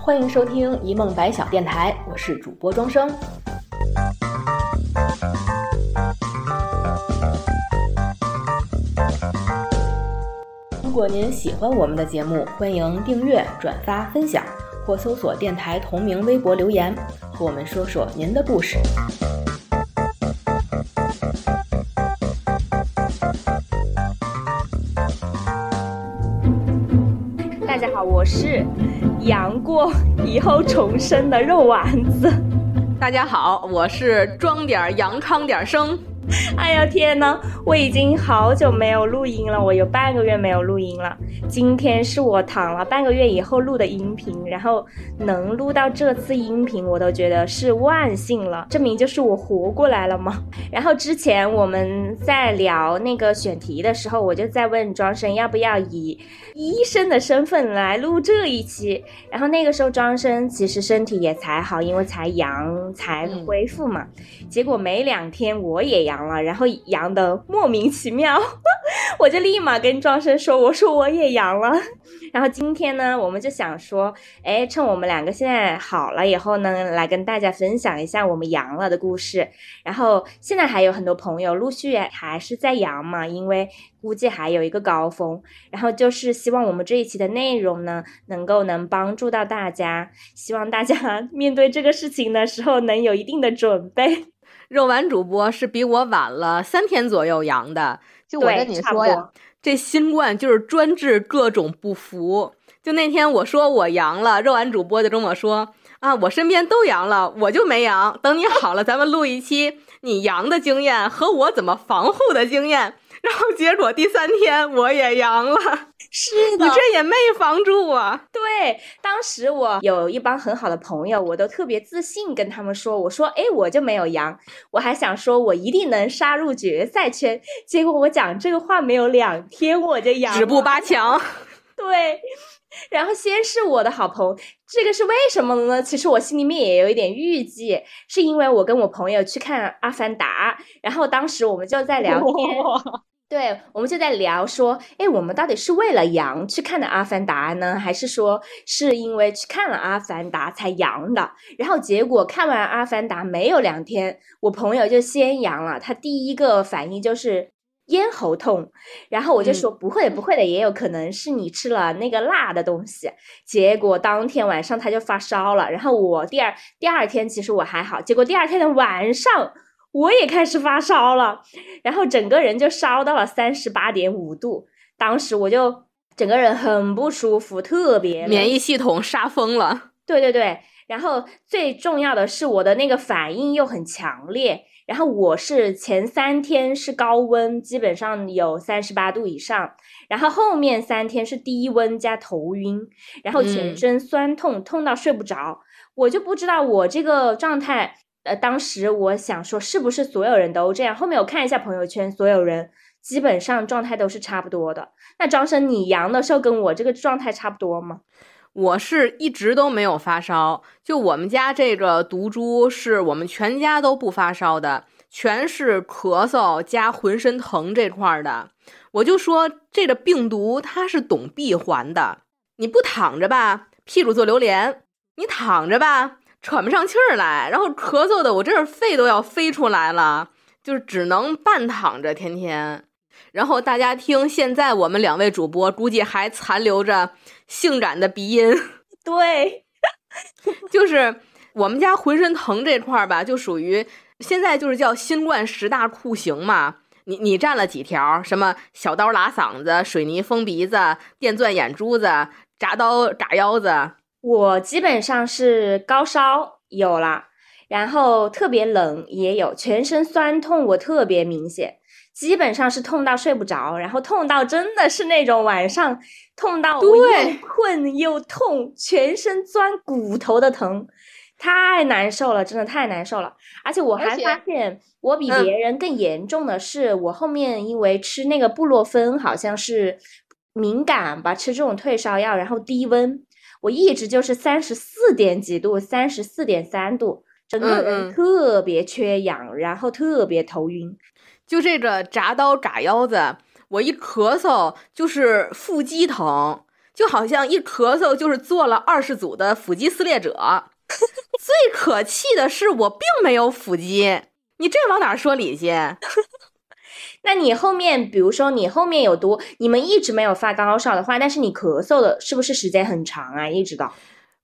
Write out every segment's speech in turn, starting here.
欢迎收听一梦白小电台，我是主播庄生。如果您喜欢我们的节目，欢迎订阅、转发、分享，或搜索电台同名微博留言，和我们说说您的故事。是杨过以后重生的肉丸子。大家好，我是装点阳康点生。哎呀天呐，我已经好久没有录音了，我有半个月没有录音了。今天是我躺了半个月以后录的音频，然后能录到这次音频，我都觉得是万幸了，证明就是我活过来了嘛。然后之前我们在聊那个选题的时候，我就在问庄生要不要以医生的身份来录这一期。然后那个时候庄生其实身体也才好，因为才阳才恢复嘛。结果没两天我也阳然后阳的莫名其妙，我就立马跟庄生说，我说我也阳了。然后今天呢，我们就想说，哎，趁我们两个现在好了以后呢，来跟大家分享一下我们阳了的故事。然后现在还有很多朋友陆续还是在阳嘛，因为估计还有一个高峰。然后就是希望我们这一期的内容呢，能够能帮助到大家，希望大家面对这个事情的时候能有一定的准备。肉丸主播是比我晚了三天左右阳的，就我跟你说呀。这新冠就是专治各种不服。就那天我说我阳了，肉丸主播就跟我说啊，我身边都阳了，我就没阳。等你好了，咱们录一期你阳的经验和我怎么防护的经验。然后结果第三天我也阳了，是的，你这也没防住我。对，当时我有一帮很好的朋友，我都特别自信跟他们说，我说，哎，我就没有阳，我还想说我一定能杀入决赛圈。结果我讲这个话没有两天我就阳，止步八 强。对。然后先是我的好朋友，这个是为什么呢？其实我心里面也有一点预计，是因为我跟我朋友去看《阿凡达》，然后当时我们就在聊天，对，我们就在聊说，哎，我们到底是为了阳去看的《阿凡达》呢，还是说是因为去看了《阿凡达》才阳的？然后结果看完《阿凡达》没有两天，我朋友就先阳了，他第一个反应就是。咽喉痛，然后我就说不会不会的，也有可能是你吃了那个辣的东西。结果当天晚上他就发烧了，然后我第二第二天其实我还好，结果第二天的晚上我也开始发烧了，然后整个人就烧到了三十八点五度，当时我就整个人很不舒服，特别免疫系统杀疯了。对对对，然后最重要的是我的那个反应又很强烈。然后我是前三天是高温，基本上有三十八度以上，然后后面三天是低温加头晕，然后全身酸痛，痛到睡不着。我就不知道我这个状态，呃，当时我想说是不是所有人都这样？后面我看一下朋友圈，所有人基本上状态都是差不多的。那张生，你阳的时候跟我这个状态差不多吗？我是一直都没有发烧，就我们家这个毒株是我们全家都不发烧的，全是咳嗽加浑身疼这块儿的。我就说这个病毒它是懂闭环的，你不躺着吧，屁股坐榴莲；你躺着吧，喘不上气儿来，然后咳嗽的我真是肺都要飞出来了，就是只能半躺着天天。然后大家听，现在我们两位主播估计还残留着性感的鼻音。对，就是我们家浑身疼这块儿吧，就属于现在就是叫新冠十大酷刑嘛。你你占了几条？什么小刀拉嗓子、水泥封鼻子、电钻眼珠子、铡刀铡腰子？我基本上是高烧有了，然后特别冷也有，全身酸痛我特别明显。基本上是痛到睡不着，然后痛到真的是那种晚上痛到我又 困又痛，全身钻骨头的疼，太难受了，真的太难受了。而且我还发现，我比别人更严重的是，我后面因为吃那个布洛芬，好像是敏感吧，吃这种退烧药，然后低温，我一直就是三十四点几度，三十四点三度，整个人特别缺氧，然后特别头晕。就这个铡刀铡腰子，我一咳嗽就是腹肌疼，就好像一咳嗽就是做了二十组的腹肌撕裂者。最可气的是，我并没有腹肌，你这往哪说理去？那你后面，比如说你后面有毒，你们一直没有发高烧的话，但是你咳嗽的是不是时间很长啊？一直到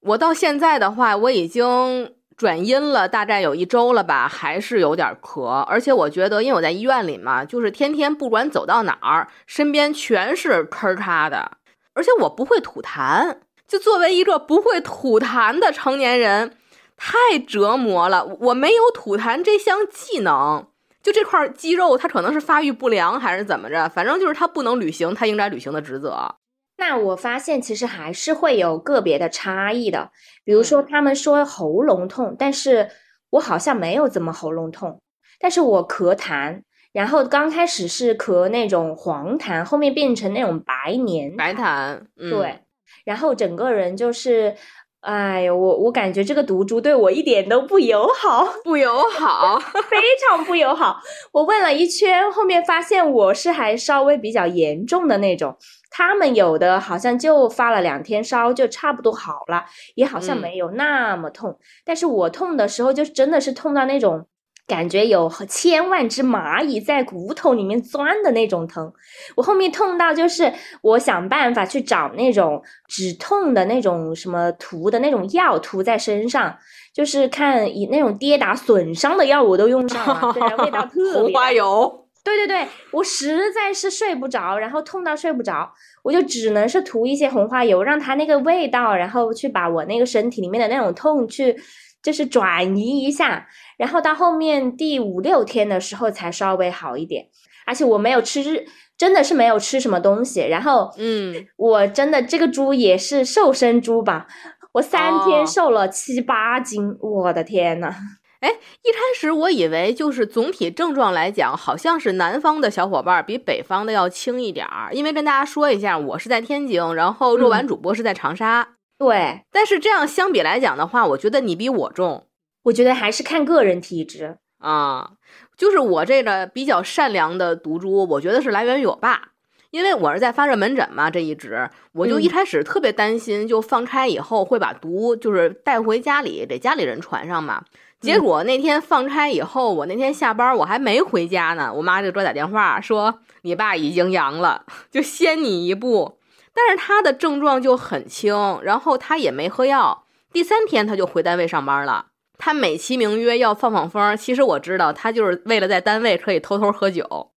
我到现在的话，我已经转阴了，大概有一周了吧，还是有点咳。而且我觉得，因为我在医院里嘛，就是天天不管走到哪儿，身边全是坑咔的，而且我不会吐痰。就作为一个不会吐痰的成年人，太折磨了。我没有吐痰这项技能，就这块肌肉它可能是发育不良还是怎么着，反正就是它不能履行它应该履行的职责。那我发现其实还是会有个别的差异的，比如说他们说喉咙痛，但是我好像没有怎么喉咙痛，但是我咳痰，然后刚开始是咳那种黄痰，后面变成那种白黏白痰，对。然后整个人就是，哎呀，我我感觉这个毒株对我一点都不友好，不友好，非常不友好。我问了一圈，后面发现我是还稍微比较严重的那种，他们有的好像就发了两天烧就差不多好了，也好像没有那么痛。但是我痛的时候就真的是痛到那种。感觉有千万只蚂蚁在骨头里面钻的那种疼，我后面痛到就是我想办法去找那种止痛的那种什么涂的那种药涂在身上，就是看以那种跌打损伤的药我都用上了，对，味道 特别。红花油。对对对，我实在是睡不着，然后痛到睡不着，我就只能是涂一些红花油，让它那个味道，然后去把我那个身体里面的那种痛去。就是转移一下，然后到后面第五六天的时候才稍微好一点，而且我没有吃，真的是没有吃什么东西。然后，嗯，我真的这个猪也是瘦身猪吧？我三天瘦了七八斤，我的天呐！哎，一开始我以为就是总体症状来讲，好像是南方的小伙伴比北方的要轻一点儿，因为跟大家说一下，我是在天津，然后肉丸主播是在长沙。对，但是这样相比来讲的话，我觉得你比我重。我觉得还是看个人体质啊。就是我这个比较善良的毒株，我觉得是来源于我爸，因为我是在发热门诊嘛，这一直我就一开始特别担心，就放开以后会把毒就是带回家里给家里人传上嘛。结果那天放开以后，我那天下班我还没回家呢，我妈就给我打电话说你爸已经阳了，就先你一步。但是他的症状就很轻，然后他也没喝药，第三天他就回单位上班了。他美其名曰要放放风，其实我知道他就是为了在单位可以偷偷喝酒。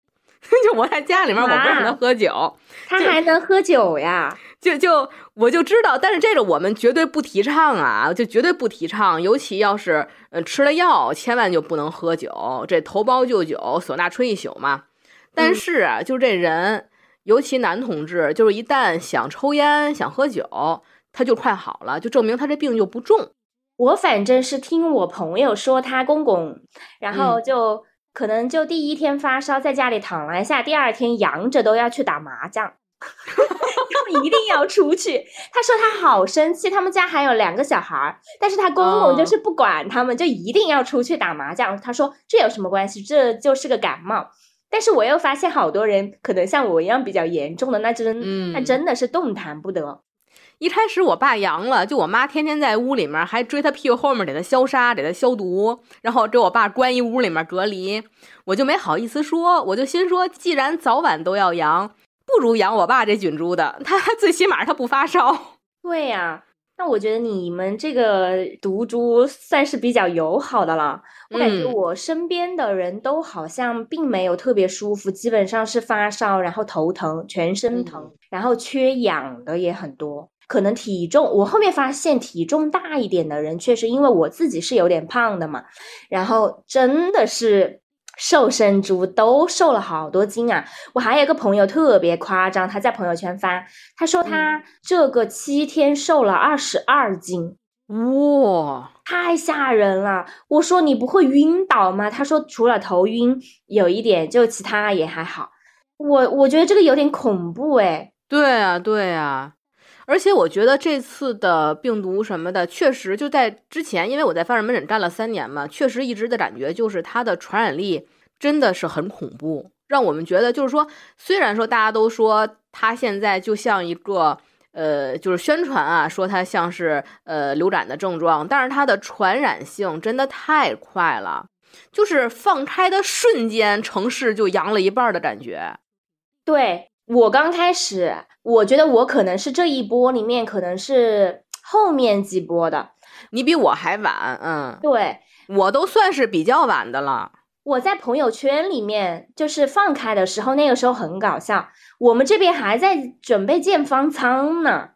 就我在家里面，我不让他喝酒，他还能喝酒呀？就就我就知道，但是这个我们绝对不提倡啊，就绝对不提倡。尤其要是呃吃了药，千万就不能喝酒，这头孢就酒，唢呐吹一宿嘛。但是啊，就这人。尤其男同志，就是一旦想抽烟、想喝酒，他就快好了，就证明他这病就不重。我反正是听我朋友说，他公公，然后就可能就第一天发烧，在家里躺了一下，第二天阳着都要去打麻将，他们一定要出去。他说他好生气，他们家还有两个小孩儿，但是他公公就是不管他们，就一定要出去打麻将。他说这有什么关系？这就是个感冒。但是我又发现好多人可能像我一样比较严重的，那真那真的是动弹不得。一开始我爸阳了，就我妈天天在屋里面还追他屁股后面给他消杀，给他消毒，然后给我爸关一屋里面隔离，我就没好意思说，我就心说，既然早晚都要阳，不如养我爸这菌株的，他最起码他不发烧。对呀。那我觉得你们这个毒株算是比较友好的了。我感觉我身边的人都好像并没有特别舒服，基本上是发烧，然后头疼，全身疼，然后缺氧的也很多。可能体重，我后面发现体重大一点的人，确实因为我自己是有点胖的嘛，然后真的是。瘦身猪都瘦了好多斤啊！我还有个朋友特别夸张，他在朋友圈发，他说他这个七天瘦了二十二斤，哇，太吓人了！我说你不会晕倒吗？他说除了头晕有一点，就其他也还好。我我觉得这个有点恐怖哎。对啊，对啊。而且我觉得这次的病毒什么的，确实就在之前，因为我在发热门诊干了三年嘛，确实一直的感觉就是它的传染力真的是很恐怖，让我们觉得就是说，虽然说大家都说它现在就像一个呃，就是宣传啊，说它像是呃流感的症状，但是它的传染性真的太快了，就是放开的瞬间，城市就阳了一半的感觉。对我刚开始，我觉得我可能是这一波里面，可能是后面几波的。你比我还晚，嗯，对我都算是比较晚的了。我在朋友圈里面就是放开的时候，那个时候很搞笑。我们这边还在准备建方舱呢，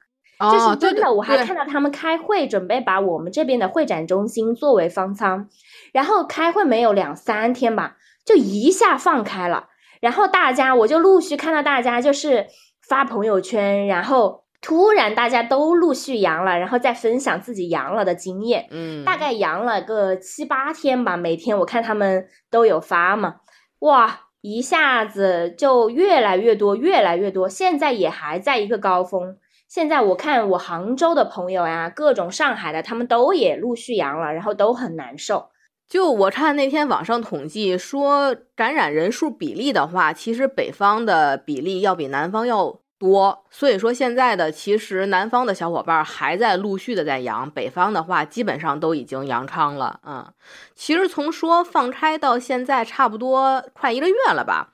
就是真的，我还看到他们开会，准备把我们这边的会展中心作为方舱。然后开会没有两三天吧，就一下放开了。然后大家，我就陆续看到大家就是发朋友圈，然后。突然，大家都陆续阳了，然后再分享自己阳了的经验。嗯，大概阳了个七八天吧，每天我看他们都有发嘛。哇，一下子就越来越多，越来越多。现在也还在一个高峰。现在我看我杭州的朋友呀，各种上海的，他们都也陆续阳了，然后都很难受。就我看那天网上统计说，感染人数比例的话，其实北方的比例要比南方要。多，所以说现在的其实南方的小伙伴还在陆续的在阳，北方的话基本上都已经阳康了。嗯，其实从说放开到现在差不多快一个月了吧，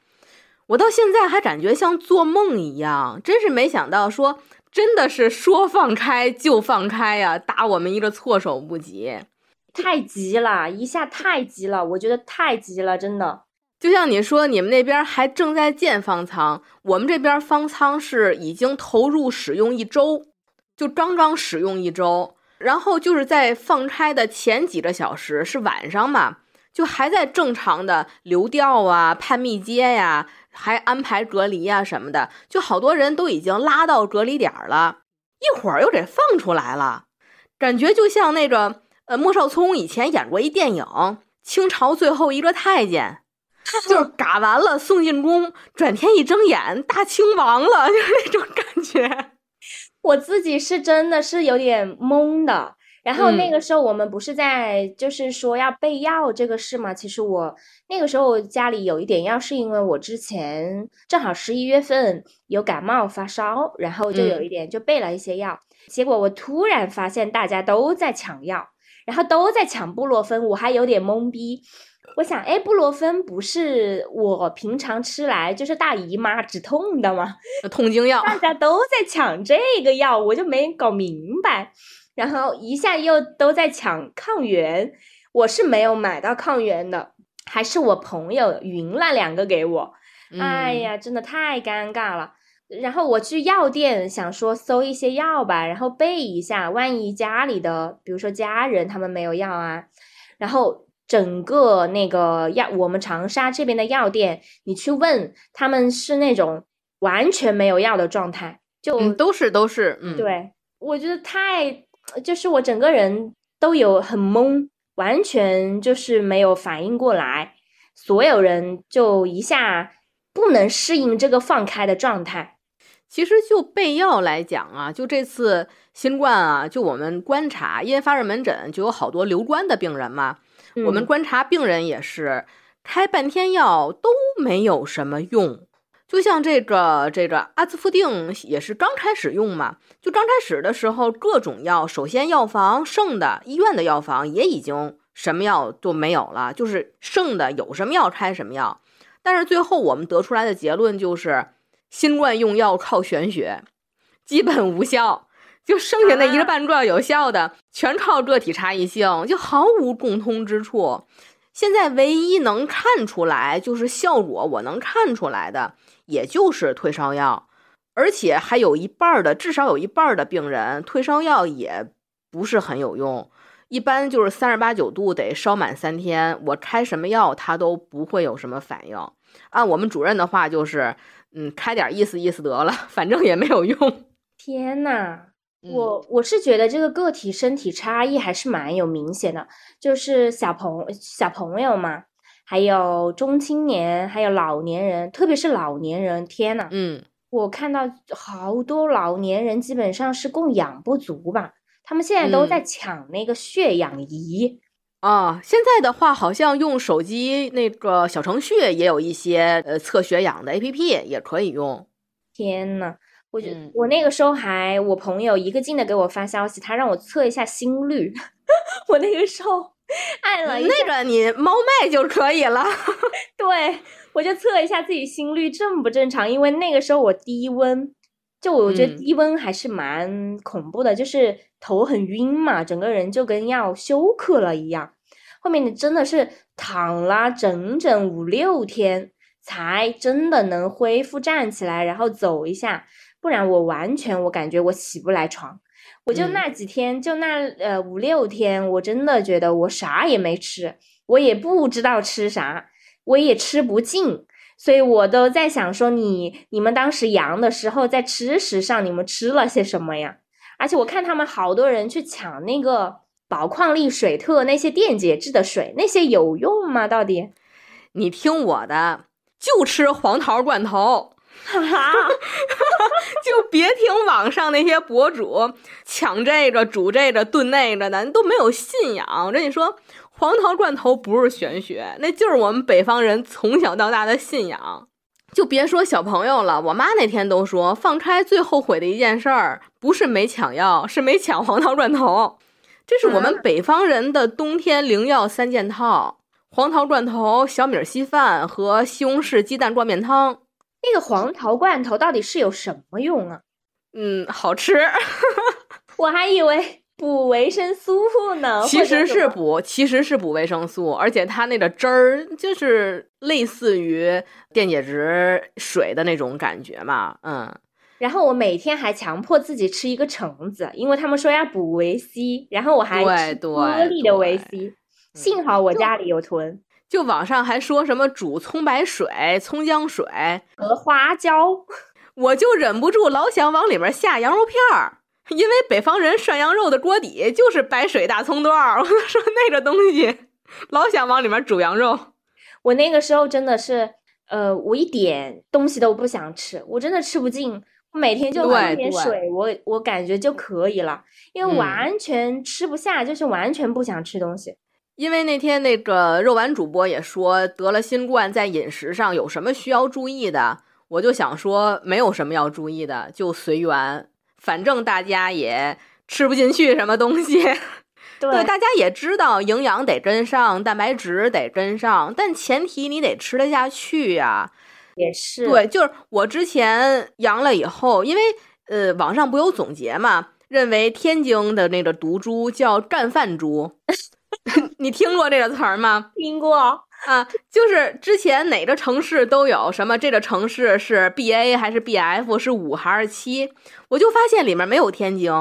我到现在还感觉像做梦一样，真是没想到说真的是说放开就放开呀，打我们一个措手不及，太急了一下太急了，我觉得太急了，真的。就像你说，你们那边还正在建方舱，我们这边方舱是已经投入使用一周，就刚刚使用一周，然后就是在放开的前几个小时是晚上嘛，就还在正常的流调啊、判密接呀，还安排隔离呀什么的，就好多人都已经拉到隔离点了，一会儿又给放出来了，感觉就像那个呃莫少聪以前演过一电影《清朝最后一个太监》。就是 嘎完了送进宫，转天一睁眼大清亡了，就是那种感觉。我自己是真的是有点懵的。然后那个时候我们不是在就是说要备药这个事嘛？其实我那个时候家里有一点药，是因为我之前正好十一月份有感冒发烧，然后就有一点就备了一些药。结果我突然发现大家都在抢药，然后都在抢布洛芬，我还有点懵逼。我想，哎，布洛芬不是我平常吃来就是大姨妈止痛的吗？痛经药，大家都在抢这个药，我就没搞明白。然后一下又都在抢抗原，我是没有买到抗原的，还是我朋友匀了两个给我。哎呀，真的太尴尬了。然后我去药店想说搜一些药吧，然后备一下，万一家里的，比如说家人他们没有药啊，然后。整个那个药，我们长沙这边的药店，你去问他们是那种完全没有药的状态，就都是都是，嗯，对我觉得太，就是我整个人都有很懵，完全就是没有反应过来，所有人就一下不能适应这个放开的状态。其实就备药来讲啊，就这次新冠啊，就我们观察，因为发热门诊就有好多留观的病人嘛。我们观察病人也是开半天药都没有什么用，就像这个这个阿兹夫定也是刚开始用嘛，就刚开始的时候各种药，首先药房剩的医院的药房也已经什么药都没有了，就是剩的有什么药开什么药，但是最后我们得出来的结论就是新冠用药靠玄学，基本无效。就剩下那一个半个有效的，全靠个体差异性，就毫无共通之处。现在唯一能看出来就是效果，我能看出来的，也就是退烧药，而且还有一半的，至少有一半的病人退烧药也不是很有用，一般就是三十八九度得烧满三天，我开什么药他都不会有什么反应。按我们主任的话就是，嗯，开点意思意思得了，反正也没有用。天呐！我我是觉得这个个体身体差异还是蛮有明显的，就是小朋小朋友嘛，还有中青年，还有老年人，特别是老年人，天呐，嗯，我看到好多老年人基本上是供氧不足吧，他们现在都在抢那个血氧仪啊。现在的话，好像用手机那个小程序也有一些呃测血氧的 APP 也可以用。天呐！我觉、嗯我那个时候还，我朋友一个劲的给我发消息，他让我测一下心率，我那个时候按了一下，那个你猫脉就可以了。对我就测一下自己心率正不正常，因为那个时候我低温，就我觉得嗯低温还是蛮恐怖的，就是头很晕嘛，整个人就跟要休克了一样。后面你真的是躺了整整五六天，才真的能恢复站起来，然后走一下，不然我完全我感觉我起不来床。我就嗯那几天，就那呃五六天，我真的觉得我啥也没吃，我也不知道吃啥，我也吃不进，所以我都在想说你你们当时阳的时候在吃食上你们吃了些什么呀？而且我看他们好多人去抢那个宝矿力水特那些电解质的水，那些有用吗？到底？你听我的，就吃黄桃罐头，哈哈，就别听网上那些博主抢这个、煮这个、炖那个的，都没有信仰。我跟你说，黄桃罐头不是玄学，那就是我们北方人从小到大的信仰。就别说小朋友了，我妈那天都说，放开最后悔的一件事儿，不是没抢药，是没抢黄桃罐头。这是我们北方人的冬天灵药三件套：黄桃罐头、小米稀饭和西红柿鸡蛋灌面汤。那个黄桃罐头到底是有什么用啊？嗯，好吃。我还以为补维生素呢，其实是补，其实是补维生素，而且它那个汁儿就是类似于电解质水的那种感觉嘛。嗯，然后我每天还强迫自己吃一个橙子，因为他们说要补维 C，然后我还吃对对颗粒的维 C。幸好我家里有囤就网上还说什么煮葱白水、葱姜水，和花椒，我就忍不住老想往里面下羊肉片儿，因为北方人涮羊肉的锅底就是白水大葱段儿。我就说那个东西，老想往里面煮羊肉。我那个时候真的是，呃，我一点东西都不想吃，我真的吃不进。我每天就喝对对点水，我我感觉就可以了，因为嗯完全吃不下，就是完全不想吃东西。因为那天那个肉丸主播也说得了新冠，在饮食上有什么需要注意的，我就想说没有什么要注意的，就随缘，反正大家也吃不进去什么东西。对对，大家也知道营养得跟上，蛋白质得跟上，但前提你得吃得下去呀、也是，对，就是我之前阳了以后，因为呃网上不有总结嘛，认为天津的那个毒猪叫干饭猪，你听过这个词儿吗？听过。啊，就是之前哪个城市都有什么，这个城市是 B A 还是 B F，是五还是七，我就发现里面没有天津，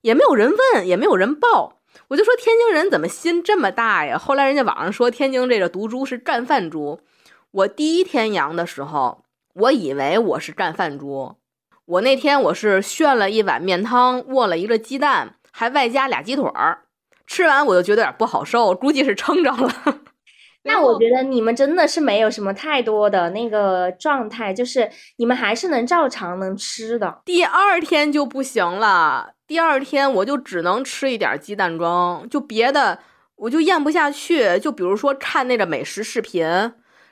也没有人问，也没有人报，我就说天津人怎么心这么大呀？后来人家网上说天津这个毒株是干饭猪，我第一天阳的时候，我以为我是干饭猪，我那天我是炫了一碗面汤，握了一个鸡蛋，还外加俩鸡腿儿，吃完我就觉得有点不好受，估计是撑着了。那我觉得你们真的是没有什么太多的那个状态，就是你们还是能照常能吃的。第二天就不行了，第二天我就只能吃一点鸡蛋羹，就别的我就咽不下去。就比如说看那个美食视频，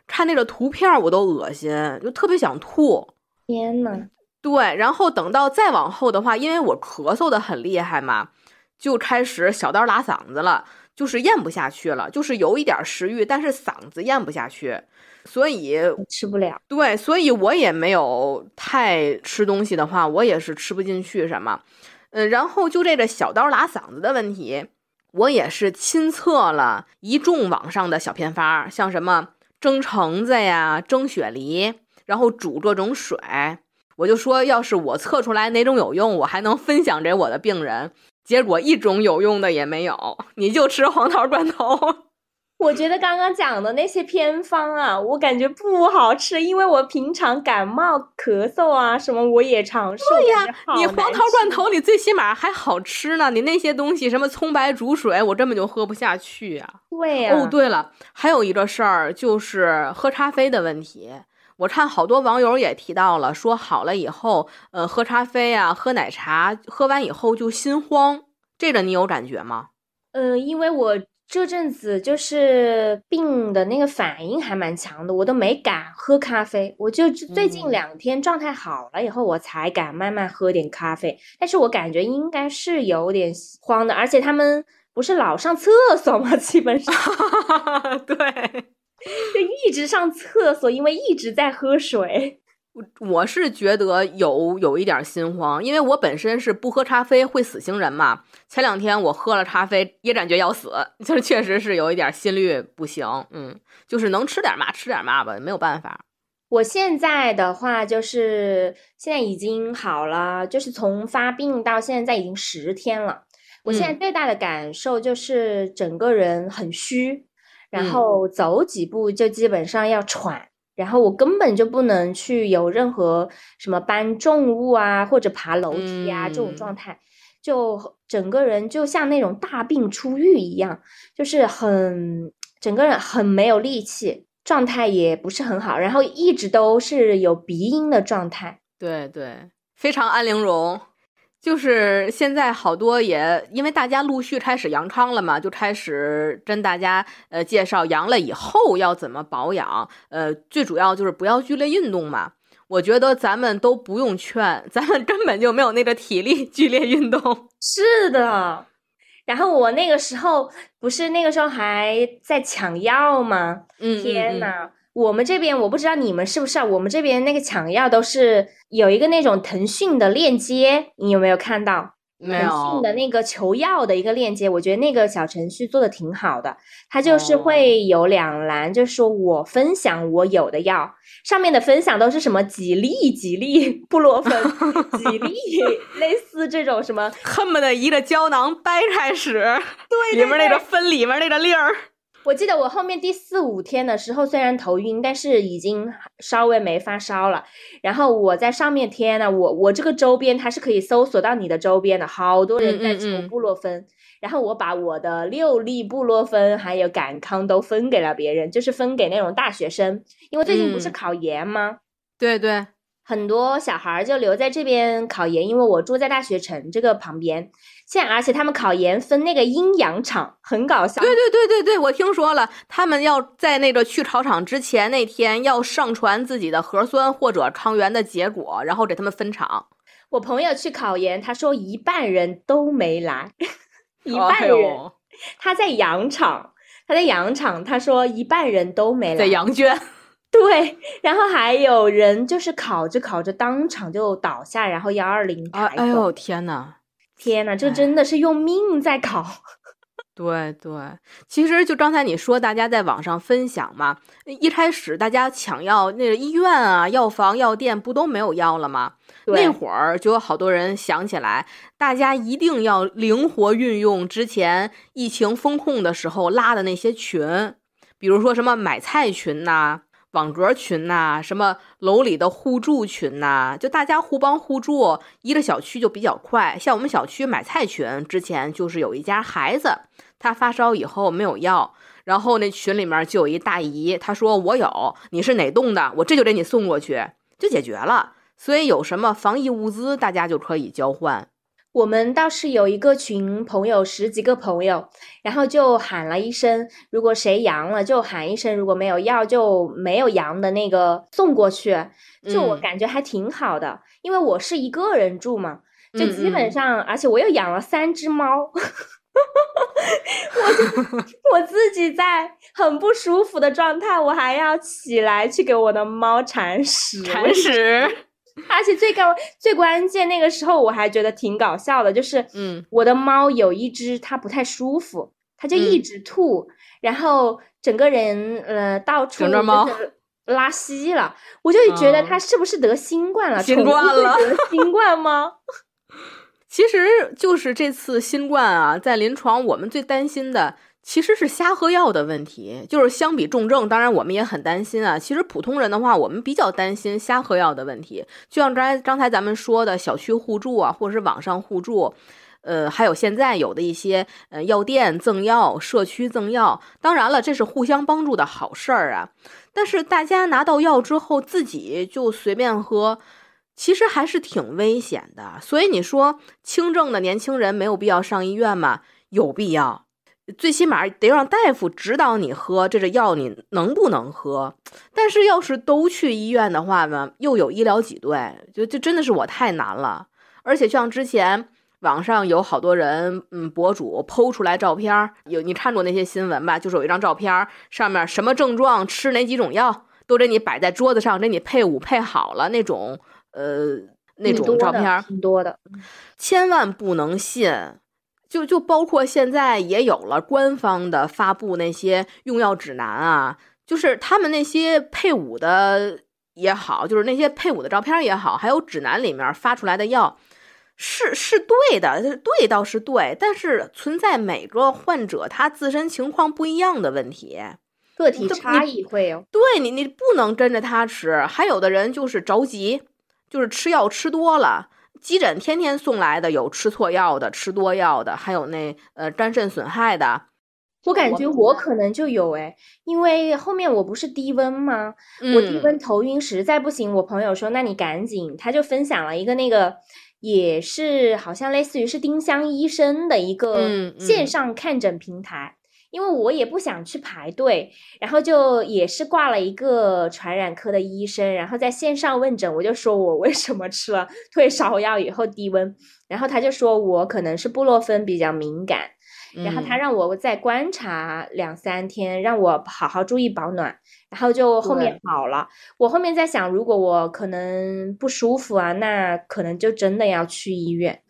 看那个图片我都恶心，就特别想吐。天呐，对，然后等到再往后的话，因为我咳嗽的很厉害嘛，就开始小刀拉嗓子了，就是咽不下去了，就是有一点食欲，但是嗓子咽不下去，所以吃不了。对，所以我也没有太吃东西的话，我也是吃不进去什么。嗯，然后就这个小刀拉嗓子的问题，我也是亲测了一众网上的小偏方，像什么蒸橙子呀、蒸雪梨，然后煮各种水。我就说，要是我测出来哪种有用，我还能分享给我的病人。结果一种有用的也没有，你就吃黄桃罐头。我觉得刚刚讲的那些偏方啊，我感觉不好吃，因为我平常感冒、咳嗽啊什么我也尝试。对呀你黄桃罐头，你最起码还好吃呢。你那些东西，什么葱白煮水，我根本就喝不下去啊、对呀、哦，对了，还有一个事儿就是喝咖啡的问题。我看好多网友也提到了，说好了以后，呃，喝咖啡啊，喝奶茶，喝完以后就心慌。这个你有感觉吗？嗯、因为我这阵子就是病的那个反应还蛮强的，我都没敢喝咖啡。我就最近两天状态好了以后，我才敢慢慢喝点咖啡。但是我感觉应该是有点慌的，而且他们不是老上厕所吗？基本上，对，就一直上厕所，因为一直在喝水。我我是觉得有有一点心慌，因为我本身是不喝咖啡会死星人嘛。前两天我喝了咖啡，也感觉要死，就是确实是有一点心率不行。嗯，就是能吃点嘛，吃点嘛吧，没有办法。我现在的话就是现在已经好了，就是从发病到现在已经十天了。我现在最大的感受就是整个人很虚，然后走几步就基本上要喘。然后我根本就不能去有任何什么搬重物啊，或者爬楼梯啊这种状态，就整个人就像那种大病初愈一样，就是很整个人很没有力气，状态也不是很好，然后一直都是有鼻音的状态。对对，非常安陵容。就是现在好多也因为大家陆续开始阳康了嘛，就开始跟大家呃介绍阳了以后要怎么保养。呃，最主要就是不要剧烈运动嘛。我觉得咱们都不用劝，咱们根本就没有那个体力剧烈运动。是的。然后我那个时候不是那个时候还在抢药吗？嗯，天呐！我们这边我不知道你们是不是啊？我们这边那个抢药都是有一个那种腾讯的链接，你有没有看到？没有。腾讯的那个求药的一个链接，我觉得那个小程序做的挺好的。它就是会有两栏，就是说我分享我有的药，上面的分享都是什么几粒几粒布洛芬，几粒类似这种什么，恨不得一个胶囊掰开使，对，里面那个分里面那个粒儿。我记得我后面第四五天的时候，虽然头晕，但是已经稍微没发烧了。然后我在上面贴呢，我我这个周边它是可以搜索到你的周边的，好多人在求布洛芬。然后我把我的六粒布洛芬还有感康都分给了别人，就是分给那种大学生，因为最近不是考研吗？对对。很多小孩就留在这边考研，因为我住在大学城这个旁边。现在，而且他们考研分那个阴阳场，很搞笑。对对对对对，我听说了，他们要在那个去考场之前那天要上传自己的核酸或者抗原的结果，然后给他们分场。我朋友去考研，他说一半人都没来，一半人他在羊场，他在羊场，他说一半人都没来，在羊圈。对，然后还有人就是考着考着当场就倒下，然后幺二零抬哎呦天呐，天呐，这真的是用命在搞。对对，其实就刚才你说，大家在网上分享嘛，一开始大家抢药，那个医院啊、药房、药店不都没有药了吗？那会儿就有好多人想起来，大家一定要灵活运用之前疫情封控的时候拉的那些群，比如说什么买菜群呐。网格群呐，什么楼里的互助群呐，就大家互帮互助，一个小区就比较快。像我们小区买菜群，之前就是有一家孩子，他发烧以后没有药，然后那群里面就有一大姨，她说我有，你是哪栋的，我这就给你送过去，就解决了。所以有什么防疫物资，大家就可以交换。我们倒是有一个群朋友，十几个朋友，然后就喊了一声，如果谁阳了就喊一声，如果没有药就没有阳的那个送过去，就我感觉还挺好的，因为我是一个人住嘛，就基本上，而且我又养了三只猫，我就 我自己在很不舒服的状态，我还要起来去给我的猫铲屎，铲屎。而且最高最关键，那个时候我还觉得挺搞笑的，就是，嗯，我的猫有一只它不太舒服，它就一直吐，然后整个人呃到处就是拉稀了，我就觉得它是不是得新冠了？新冠了？得新冠吗？其实就是这次新冠啊，在临床我们最担心的。其实是瞎喝药的问题，就是相比重症，当然我们也很担心啊。其实普通人的话，我们比较担心瞎喝药的问题。就像刚才刚才咱们说的小区互助啊，或者是网上互助，呃，还有现在有的一些呃药店赠药、社区赠药，当然了，这是互相帮助的好事儿啊。但是大家拿到药之后自己就随便喝，其实还是挺危险的。所以你说轻症的年轻人没有必要上医院吗？有必要。最起码得让大夫指导你喝这个药，你能不能喝？但是要是都去医院的话呢，又有医疗挤兑，就就真的是我太难了。而且像之前网上有好多人，嗯，博主剖出来照片，有你看过那些新闻吧？就是有一张照片，上面什么症状吃哪几种药，都给你摆在桌子上，给你配伍配好了那种，呃，那种照片，挺多的，千万不能信。就就包括现在也有了官方的发布那些用药指南啊，就是他们那些配伍的也好，就是那些配伍的照片也好，还有指南里面发出来的药，是是对的，对倒是对，但是存在每个患者他自身情况不一样的问题，个体差异会有。对你，你不能跟着他吃，还有的人就是着急，就是吃药吃多了。急诊天天送来的有吃错药的，吃多药的，还有那呃肝肾损害的。我感觉我可能就有哎，因为后面我不是低温吗？我低温头晕实在不行，我朋友说那你赶紧，他就分享了一个那个也是好像类似于是丁香医生的一个线上看诊平台。因为我也不想去排队，然后就也是挂了一个传染科的医生，然后在线上问诊，我就说我为什么吃了退烧药以后低温，然后他就说我可能是布洛芬比较敏感，然后他让我再观察两三天，让我好好注意保暖，然后就后面好了。我后面在想，如果我可能不舒服啊，那可能就真的要去医院。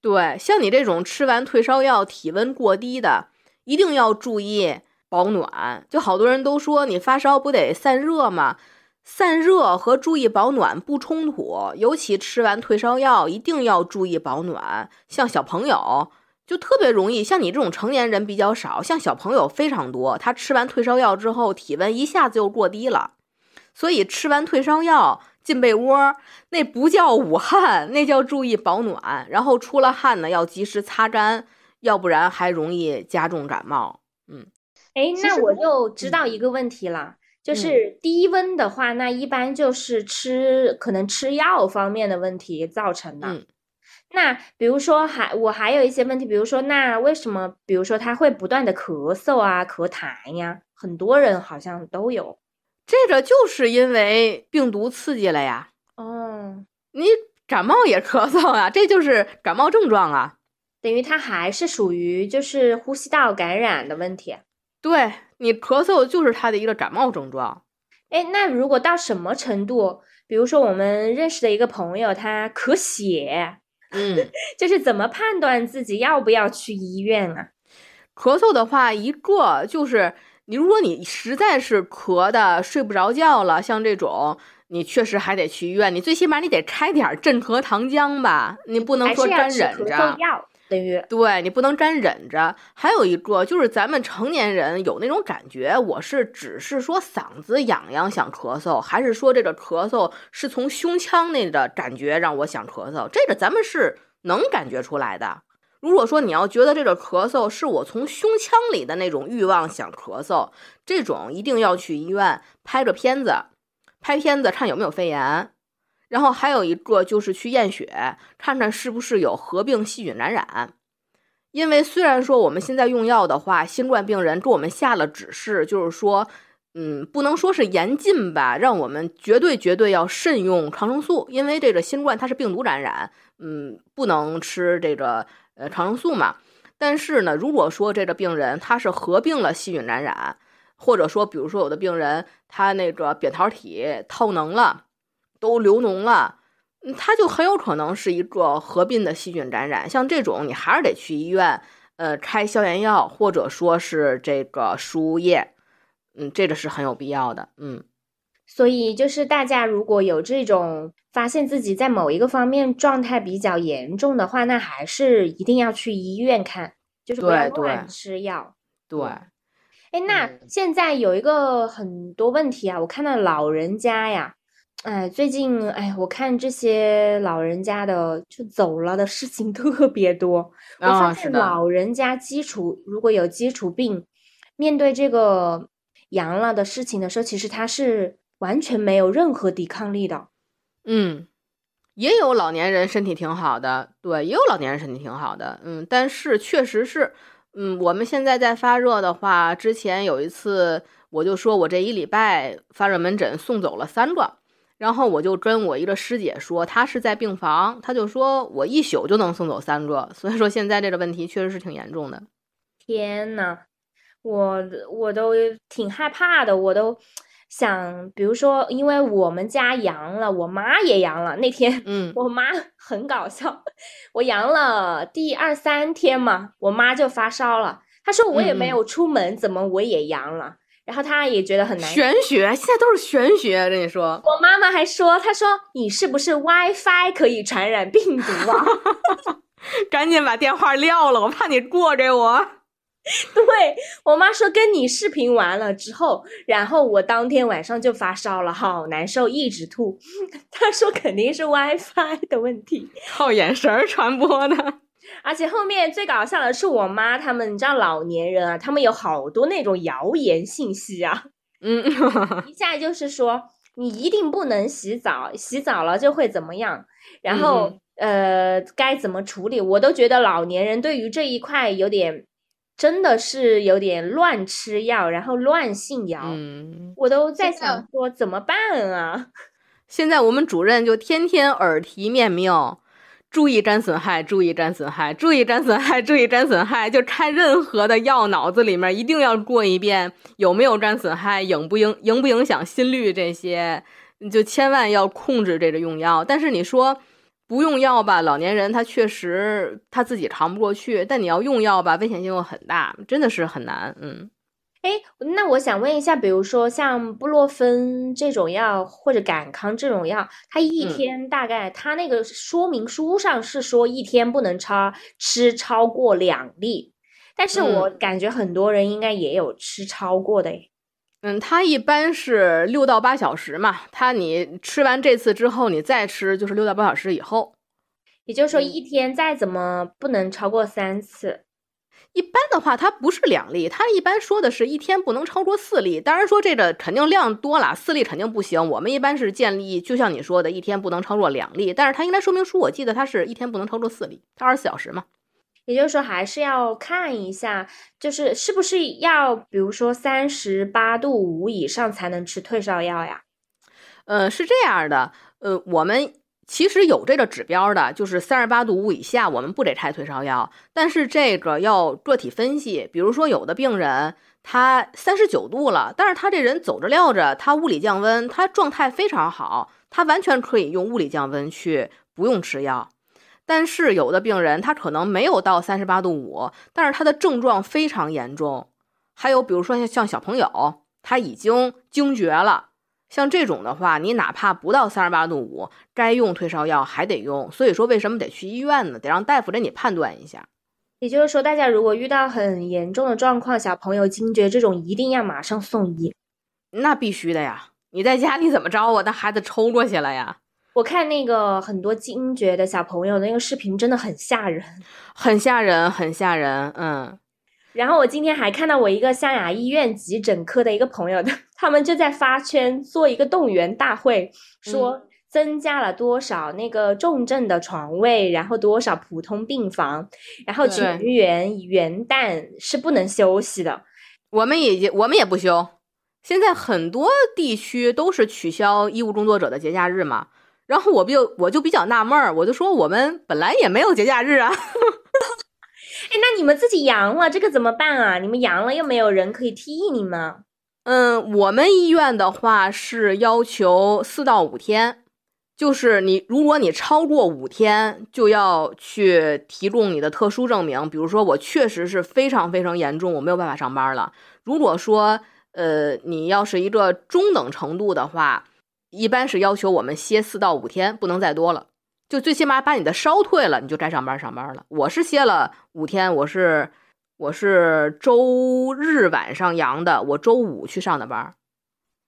对，像你这种吃完退烧药体温过低的。一定要注意保暖，就好多人都说你发烧不得散热吗？散热和注意保暖不冲突，尤其吃完退烧药一定要注意保暖。像小朋友就特别容易，像你这种成年人比较少，像小朋友非常多。他吃完退烧药之后，体温一下子就过低了，所以吃完退烧药进被窝，那不叫 捂汗，那叫注意保暖。然后出了汗呢，要及时擦干。要不然还容易加重感冒。嗯，哎，那我就知道一个问题了，就是低温的话，那一般就是吃可能吃药方面的问题造成的。嗯，那比如说还我还有一些问题，比如说那为什么，比如说他会不断的咳嗽啊、咳痰呀？很多人好像都有，这个就是因为病毒刺激了呀。哦，你感冒也咳嗽啊，这就是感冒症状啊。等于它还是属于就是呼吸道感染的问题，对你咳嗽就是它的一个感冒症状。哎，那如果到什么程度？比如说我们认识的一个朋友，他咳血，嗯，就是怎么判断自己要不要去医院啊？咳嗽的话，一个就是你，如果你实在是咳的睡不着觉了，像这种，你确实还得去医院。你最起码你得开点镇咳糖浆吧，你不能说干忍着。等于对你不能干忍着，还有一个就是咱们成年人有那种感觉，我是只是说嗓子痒痒想咳嗽，还是说这个咳嗽是从胸腔那的感觉让我想咳嗽？这个咱们是能感觉出来的。如果说你要觉得这个咳嗽是我从胸腔里的那种欲望想咳嗽，这种一定要去医院拍个片子，拍片子看有没有肺炎。然后还有一个就是去验血，看看是不是有合并细菌感染。因为虽然说我们现在用药的话，新冠病人给我们下了指示，就是说，嗯，不能说是严禁吧，让我们绝对绝对要慎用抗生素，因为这个新冠它是病毒感染，嗯，不能吃这个呃抗生素嘛。但是呢，如果说这个病人他是合并了细菌感染，或者说比如说有的病人他那个扁桃体透能了。都流脓了，它就很有可能是一个合并的细菌感染。像这种，你还是得去医院，呃，开消炎药，或者说是这个输液，嗯，这个是很有必要的，嗯。所以就是大家如果有这种发现自己在某一个方面状态比较严重的话，那还是一定要去医院看，就是不要乱吃药。对。哎，那现在有一个很多问题啊，我看到老人家呀。哎，最近哎，我看这些老人家的就走了的事情 特别多。我发现老人家基础如果有基础病，面对这个阳了的事情的时候，其实他是完全没有任何抵抗力的。嗯，也有老年人身体挺好的，对，也有老年人身体挺好的。嗯，但是确实是嗯，我们现在在发热的话，之前有一次我就说我这一礼拜发热门诊送走了三个，然后我就跟我一个师姐说，她是在病房，她就说我一宿就能送走三个，所以说现在这个问题确实是挺严重的。天呐，我我都挺害怕的，我都。想，比如说，因为我们家阳了，我妈也阳了。那天，嗯，我妈很搞笑。我阳了第二三天嘛，我妈就发烧了。她说我也没有出门，怎么我也阳了？然后他也觉得很难。玄学，现在都是玄学，跟你说。我妈妈还说，她说你是不是 WiFi 可以传染病毒啊？赶紧把电话撂了，我怕你过给我。对我妈说跟你视频完了之后，然后我当天晚上就发烧了，好难受，一直吐。她说肯定是 WiFi 的问题，靠眼神传播的。而且后面最搞笑的是我妈他们，你知道老年人啊，他们有好多那种谣言信息啊，嗯，一下就是说你一定不能洗澡，洗澡了就会怎么样，然后呃该怎么处理，我都觉得老年人对于这一块有点。真的是有点乱吃药，然后乱信谣，嗯，我都在想说怎么办啊？现在我们主任就天天耳提面命，注意沾损害，注意沾损害，注意沾损害，注意沾损害，就看任何的药，脑子里面一定要过一遍有没有沾损害，影不影影不影响心率这些，你就千万要控制这个用药。但是你说。不用药吧，老年人他确实他自己扛不过去，但你要用药吧，危险性又很大，真的是很难。嗯，哎，那我想问一下，比如说像布洛芬这种药或者感康这种药，它一天大概它那个说明书上是说一天不能超吃超过两粒，但是我感觉很多人应该也有吃超过的诶。嗯，它一般是六到八小时嘛。它你吃完这次之后，你再吃就是六到八小时以后。也就是说，一天再怎么不能超过三次。一般的话，它不是两粒，它一般说的是一天不能超过四粒。当然说这个肯定量多了，四粒肯定不行。我们一般是建议，就像你说的，一天不能超过两粒。但是它应该说明书，我记得它是一天不能超过四粒，它二十四小时嘛。也就是说，还是要看一下，就是是不是要，比如说三十八度五以上才能吃退烧药呀？呃，是这样的，呃，我们其实有这个指标的，就是三十八度五以下，我们不得开退烧药。但是这个要个体分析，比如说有的病人他三十九度了，但是他这人走着撂着，他物理降温，他状态非常好，他完全可以用物理降温去，不用吃药。但是有的病人他可能没有到三十八度五，但是他的症状非常严重。还有比如说像像小朋友，他已经惊厥了，像这种的话，你哪怕不到三十八度五，该用退烧药还得用。所以说为什么得去医院呢？得让大夫给你判断一下。也就是说，大家如果遇到很严重的状况，小朋友惊厥这种，一定要马上送医。那必须的呀！你在家里怎么着啊？那孩子抽过去了呀？我看那个很多惊厥的小朋友那个视频真的很吓人，很吓人，很吓人。嗯，然后我今天还看到我一个湘雅医院急诊科的一个朋友的，他们就在发圈做一个动员大会，说增加了多少那个重症的床位，然后多少普通病房，然后全员元旦是不能休息的。我们已经我们也不休，现在很多地区都是取消医务工作者的节假日嘛。然后我就我就比较纳闷儿，我就说我们本来也没有节假日啊。哎，那你们自己阳了，这个怎么办啊？你们阳了又没有人可以替你们。嗯，我们医院的话是要求四到五天，就是你如果你超过五天，就要去提供你的特殊证明，比如说我确实是非常非常严重，我没有办法上班了。如果说呃你要是一个中等程度的话。一般是要求我们歇四到五天，不能再多了。就最起码把你的烧退了，你就该上班上班了。我是歇了五天，我是我是周日晚上阳的，我周五去上的班。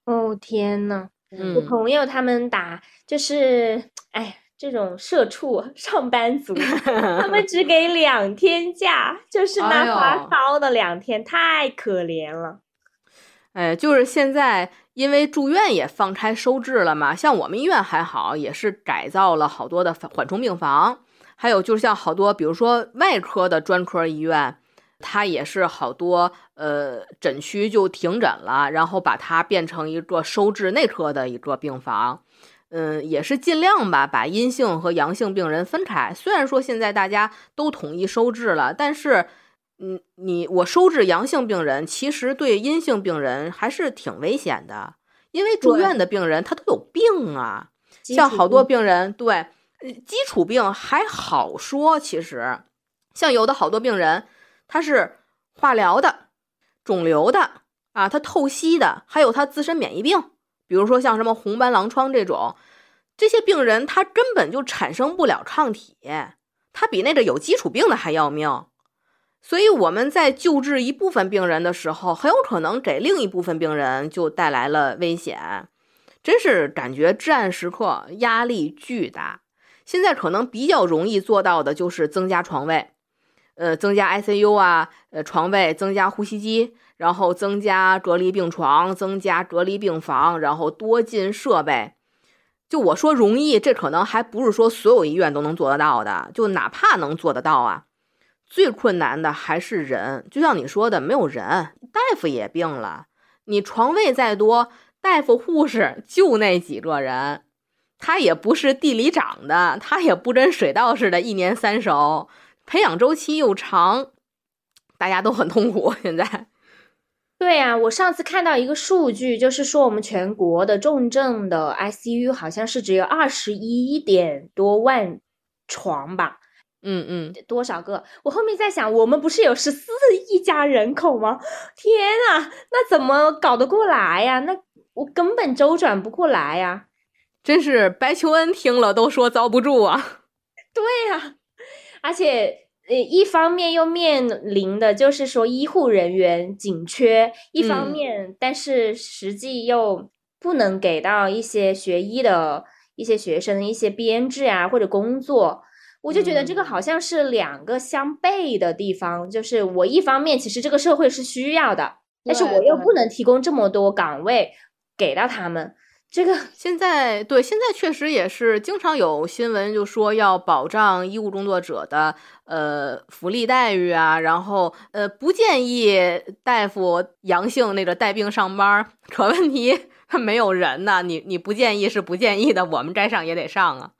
哦天呐，我朋友他们打就是，哎，这种社畜上班族，他们只给两天假，就是那发烧的两天，太可怜了。哎，就是现在。因为住院也放开收治了嘛，像我们医院还好，也是改造了好多的缓冲病房，还有就是像好多，比如说外科的专科医院，它也是好多呃诊区就停诊了，然后把它变成一个收治内科的一个病房。嗯，也是尽量吧，把阴性和阳性病人分开。虽然说现在大家都统一收治了，但是，嗯，你我收治阳性病人，其实对阴性病人还是挺危险的，因为住院的病人他都有病啊。像好多病人，对，基础病还好说，其实，像有的好多病人，他是化疗的、肿瘤的啊，他透析的，还有他自身免疫病。比如说像什么红斑狼疮这种，这些病人他根本就产生不了抗体，他比那个有基础病的还要命。所以我们在救治一部分病人的时候，很有可能给另一部分病人就带来了危险，真是感觉至暗时刻压力巨大。现在可能比较容易做到的就是增加床位，呃，增加 ICU 啊，呃，床位，增加呼吸机。然后增加隔离病床，增加隔离病房，然后多进设备。就我说容易，这可能还不是说所有医院都能做得到的。就哪怕能做得到啊，最困难的还是人。就像你说的，没有人，大夫也病了。你床位再多，大夫护士就那几个人，他也不是地里长的，他也不跟水稻似的，一年三熟，培养周期又长，大家都很痛苦。现在。对呀，我上次看到一个数据，就是说我们全国的重症的 ICU 好像是只有二十一点多万床吧？嗯嗯，多少个？我后面在想，我们不是有十四亿家人口吗？天啊，那怎么搞得过来呀？那我根本周转不过来呀！真是白求恩听了都说遭不住啊！对呀，而且。呃，一方面又面临的就是说医护人员紧缺，一方面，但是实际又不能给到一些学医的一些学生一些编制啊或者工作，我就觉得这个好像是两个相悖的地方。就是我一方面其实这个社会是需要的，但是我又不能提供这么多岗位给到他们。这个现在对现在确实也是经常有新闻就说要保障医务工作者的呃福利待遇啊，然后呃不建议大夫阳性那个带病上班，可问题 没有人呐，你你不建议是不建议的，我们该上也得上啊。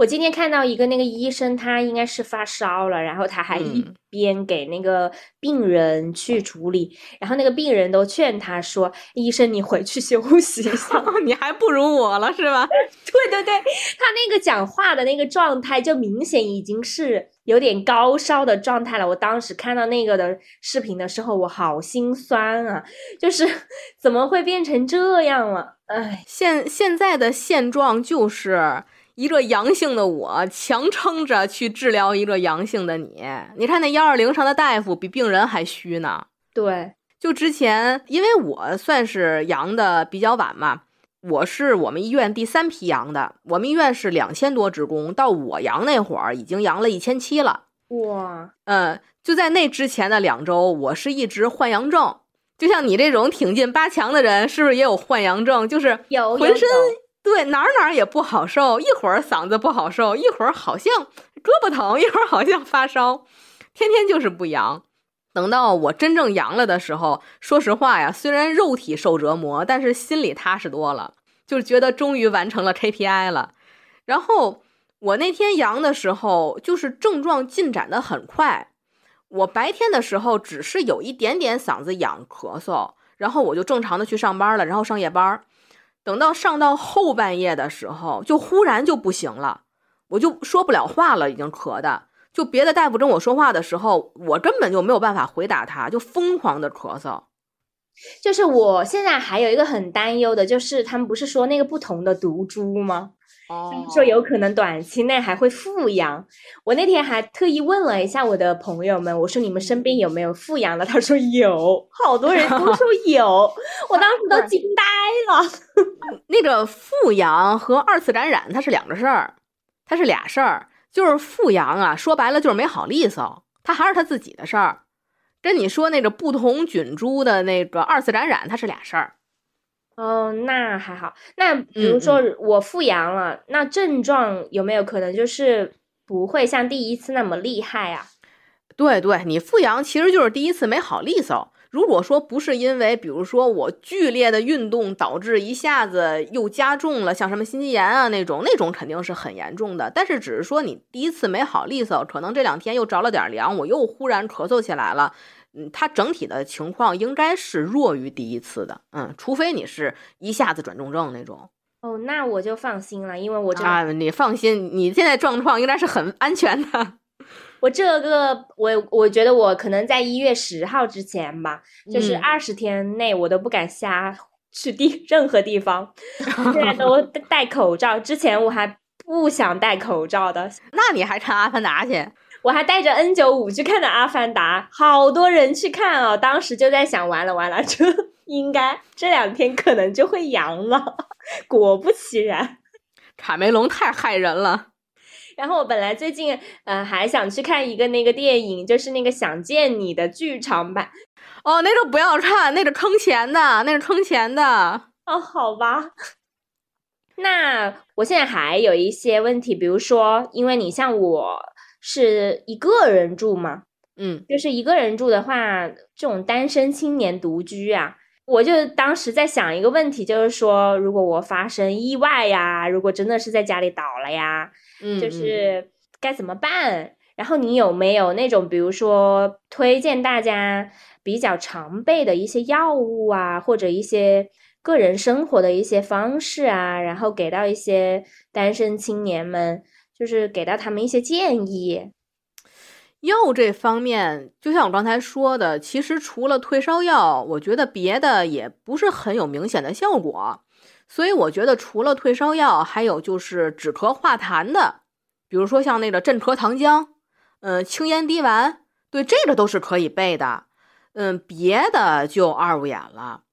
我今天看到一个那个医生，他应该是发烧了，然后他还一边给那个病人去处理，然后那个病人都劝他说：“医生，你回去休息一下，你还不如我了，是吧？” 对对对，他那个讲话的那个状态，就明显已经是有点高烧的状态了。我当时看到那个的视频的时候，我好心酸啊，就是怎么会变成这样了？哎，现现在的现状就是。一个阳性的我强撑着去治疗一个阳性的你，你看那幺二零上的大夫比病人还虚呢。对，就之前因为我算是阳的比较晚嘛，我是我们医院第三批阳的，我们医院是两千多职工，到我阳那会儿已经阳了一千七了。哇，嗯，就在那之前的两周，我是一直患阳症，就像你这种挺进八强的人，是不是也有患阳症？就是浑身。对哪儿哪儿也不好受，一会儿嗓子不好受，一会儿好像胳膊疼，一会儿好像发烧，天天就是不阳。等到我真正阳了的时候，说实话呀，虽然肉体受折磨，但是心里踏实多了，就是觉得终于完成了 KPI 了。然后我那天阳的时候，就是症状进展的很快。我白天的时候只是有一点点嗓子痒、咳嗽，然后我就正常的去上班了，然后上夜班。等到上到后半夜的时候，就忽然就不行了，我就说不了话了，已经咳的。就别的大夫跟我说话的时候，我根本就没有办法回答他，就疯狂的咳嗽。就是我现在还有一个很担忧的，就是他们不是说那个不同的毒株吗？说有可能短期内还会复阳，我那天还特意问了一下我的朋友们，我说你们身边有没有复阳的？他说有，好多人都说 有，我当时都惊呆了。那个复阳和二次感染它是两个事儿，它是俩事儿。就是复阳啊，说白了就是没好利索，它还是他自己的事儿。跟你说那个不同菌株的那个二次感染，它是俩事儿。哦，那还好。那比如说我复阳了，那症状有没有可能就是不会像第一次那么厉害啊？对对，你复阳其实就是第一次没好利索。如果说不是因为，比如说我剧烈的运动导致一下子又加重了，像什么心肌炎啊那种，那种肯定是很严重的。但是只是说你第一次没好利索，可能这两天又着了点凉，我又忽然咳嗽起来了。嗯，它整体的情况应该是弱于第一次的。嗯，除非你是一下子转重症那种。哦，那我就放心了，因为我啊，你放心，你现在状况应该是很安全的。我这个，我我觉得我可能在一月十号之前吧，就是二十天内我都不敢瞎去地任何地方，现在都 戴口罩。之前我还不想戴口罩的。那你还看《阿凡达》去？我还带着 N 九五去看的《阿凡达》，好多人去看哦。当时就在想，完了完了，这应该这两天可能就会阳了。果不其然，卡梅隆太害人了。然后我本来最近呃还想去看一个那个电影，就是那个《想见你》的剧场版。哦，那个不要看，那个坑钱的，那个坑钱的。哦，好吧。那我现在还有一些问题，比如说，因为你像我是一个人住嘛，嗯，就是一个人住的话，这种单身青年独居啊。我就当时在想一个问题，就是说，如果我发生意外呀，如果真的是在家里倒了呀，嗯，就是该怎么办？然后你有没有那种，比如说推荐大家比较常备的一些药物啊，或者一些个人生活的一些方式啊，然后给到一些单身青年们，就是给到他们一些建议。药这方面，就像我刚才说的，其实除了退烧药，我觉得别的也不是很有明显的效果。所以我觉得除了退烧药，还有就是止咳化痰的，比如说像那个镇咳糖浆，嗯，清咽滴丸，对这个都是可以备的。嗯，别的就二五眼了。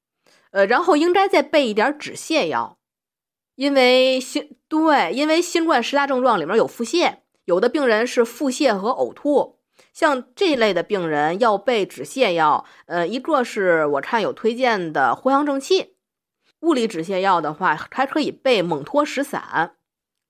呃，然后应该再备一点止泻药，因为新对，因为新冠十大症状里面有腹泻，有的病人是腹泻和呕吐。像这类的病人要备止泻药，呃，一个是我看有推荐的藿香正气，物理止泻药的话还可以备蒙脱石散。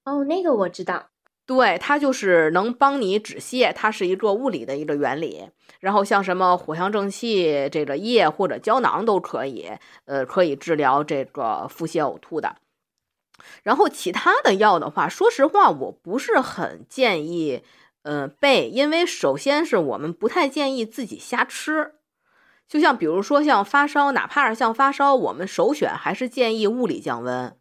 哦，那个我知道，对，它就是能帮你止泻，它是一个物理的一个原理。然后像什么藿香正气这个液或者胶囊都可以，呃，可以治疗这个腹泻呕吐的。然后其他的药的话，说实话，我不是很建议。呃，备，因为首先是我们不太建议自己瞎吃，就像比如说像发烧，哪怕是像发烧，我们首选还是建议物理降温。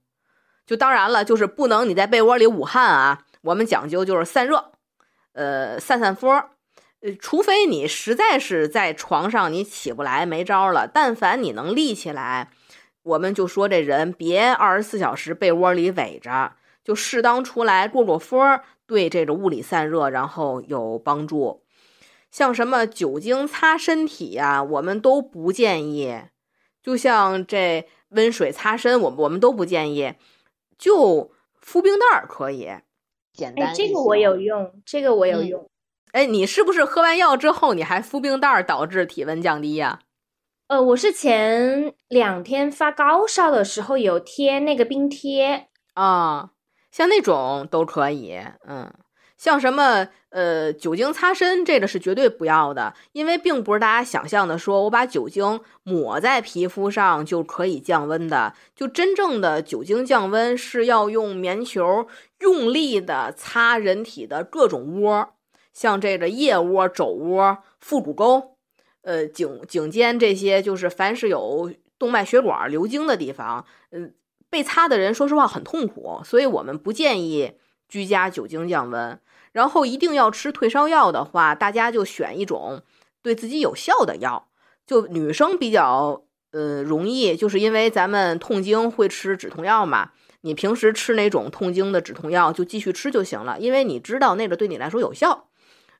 就当然了，就是不能你在被窝里捂汗啊，我们讲究就是散热，呃，散散风。呃，除非你实在是在床上你起不来没招了，但凡你能立起来，我们就说这人别二十四小时被窝里围着，就适当出来过过风。对这个物理散热，然后有帮助。像什么酒精擦身体呀，我们都不建议。就像这温水擦身，我我们都不建议。就敷冰袋儿可以，简单。这个我有用，这个我有用。哎，你是不是喝完药之后你还敷冰袋儿，导致体温降低呀？呃，我是前两天发高烧的时候有贴那个冰贴啊。像那种都可以，嗯，像什么呃酒精擦身，这个是绝对不要的，因为并不是大家想象的，说我把酒精抹在皮肤上就可以降温的。就真正的酒精降温是要用棉球用力的擦人体的各种窝，像这个腋窝、肘窝、腹股沟，呃颈颈肩这些，就是凡是有动脉血管流经的地方，嗯。被擦的人，说实话很痛苦，所以我们不建议居家酒精降温。然后一定要吃退烧药的话，大家就选一种对自己有效的药。就女生比较呃容易，就是因为咱们痛经会吃止痛药嘛。你平时吃哪种痛经的止痛药，就继续吃就行了，因为你知道那个对你来说有效。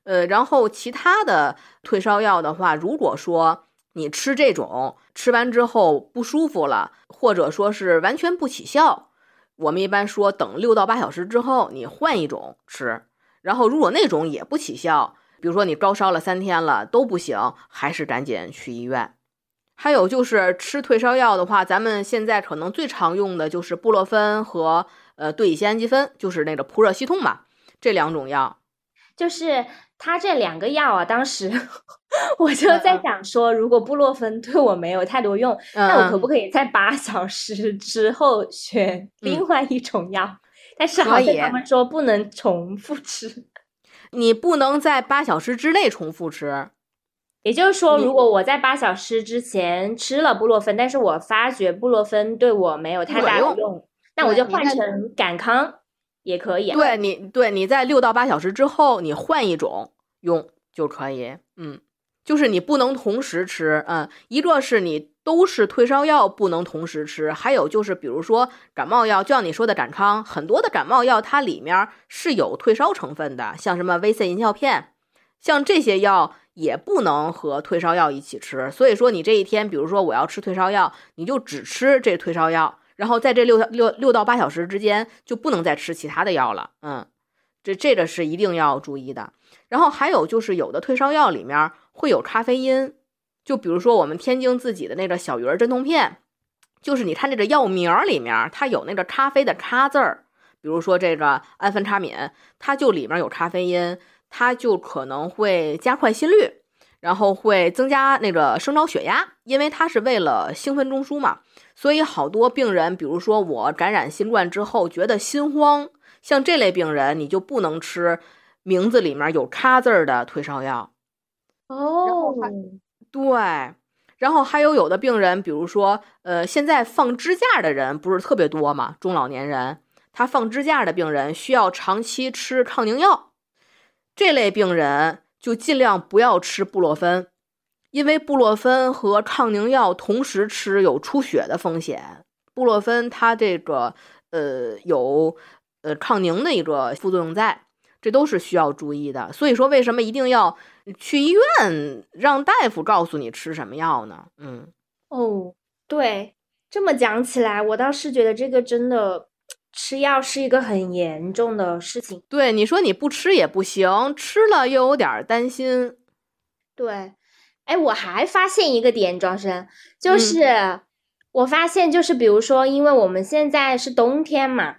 呃，然后其他的退烧药的话，如果说。你吃这种吃完之后不舒服了，或者说是完全不起效，我们一般说等六到八小时之后你换一种吃。然后如果那种也不起效，比如说你高烧了三天了都不行，还是赶紧去医院。还有就是吃退烧药的话，咱们现在可能最常用的就是布洛芬和呃对乙酰氨基酚，就是那个扑热息痛嘛，这两种药。就是他这两个药啊，当时 我就在想说，如果布洛芬对我没有太多用，那我可不可以在八小时之后选另外一种药？但是好像他们说不能重复吃，你不能在八小时之内重复吃。也就是说，如果我在八小时之前吃了布洛芬，但是我发觉布洛芬对我没有太大的用，那我就换成感康也可以。对你，对你在六到八小时之后，你换一种用就可以。嗯，就是你不能同时吃。嗯，一个是你都是退烧药不能同时吃，还有就是比如说感冒药，就像你说的感康，很多的感冒药它里面是有退烧成分的，像什么 VC 银翘片，像这些药。也不能和退烧药一起吃，所以说你这一天，比如说我要吃退烧药，你就只吃这退烧药，然后在这六六六到八小时之间就不能再吃其他的药了。嗯，这这个是一定要注意的。然后还有就是有的退烧药里面会有咖啡因，就比如说我们天津自己的那个小鱼儿镇痛片，就是你看这个药名里面它有那个咖啡的咖字儿，比如说这个安非他敏，它就里面有咖啡因。它就可能会加快心率，然后会增加那个升高血压，因为它是为了兴奋中枢嘛。所以好多病人，比如说我感染新冠之后觉得心慌，像这类病人，你就不能吃名字里面有“咖”字儿的退烧药。哦，对，然后还有有的病人，比如说呃，现在放支架的人不是特别多嘛，中老年人，他放支架的病人需要长期吃抗凝药。这类病人就尽量不要吃布洛芬，因为布洛芬和抗凝药同时吃有出血的风险。布洛芬它这个呃有呃抗凝的一个副作用在，这都是需要注意的。所以说，为什么一定要去医院让大夫告诉你吃什么药呢？嗯，哦，对，这么讲起来，我倒是觉得这个真的。吃药是一个很严重的事情，对你说你不吃也不行，吃了又有点担心。对，哎，我还发现一个点，庄生，就是我发现就是比如说，因为我们现在是冬天嘛，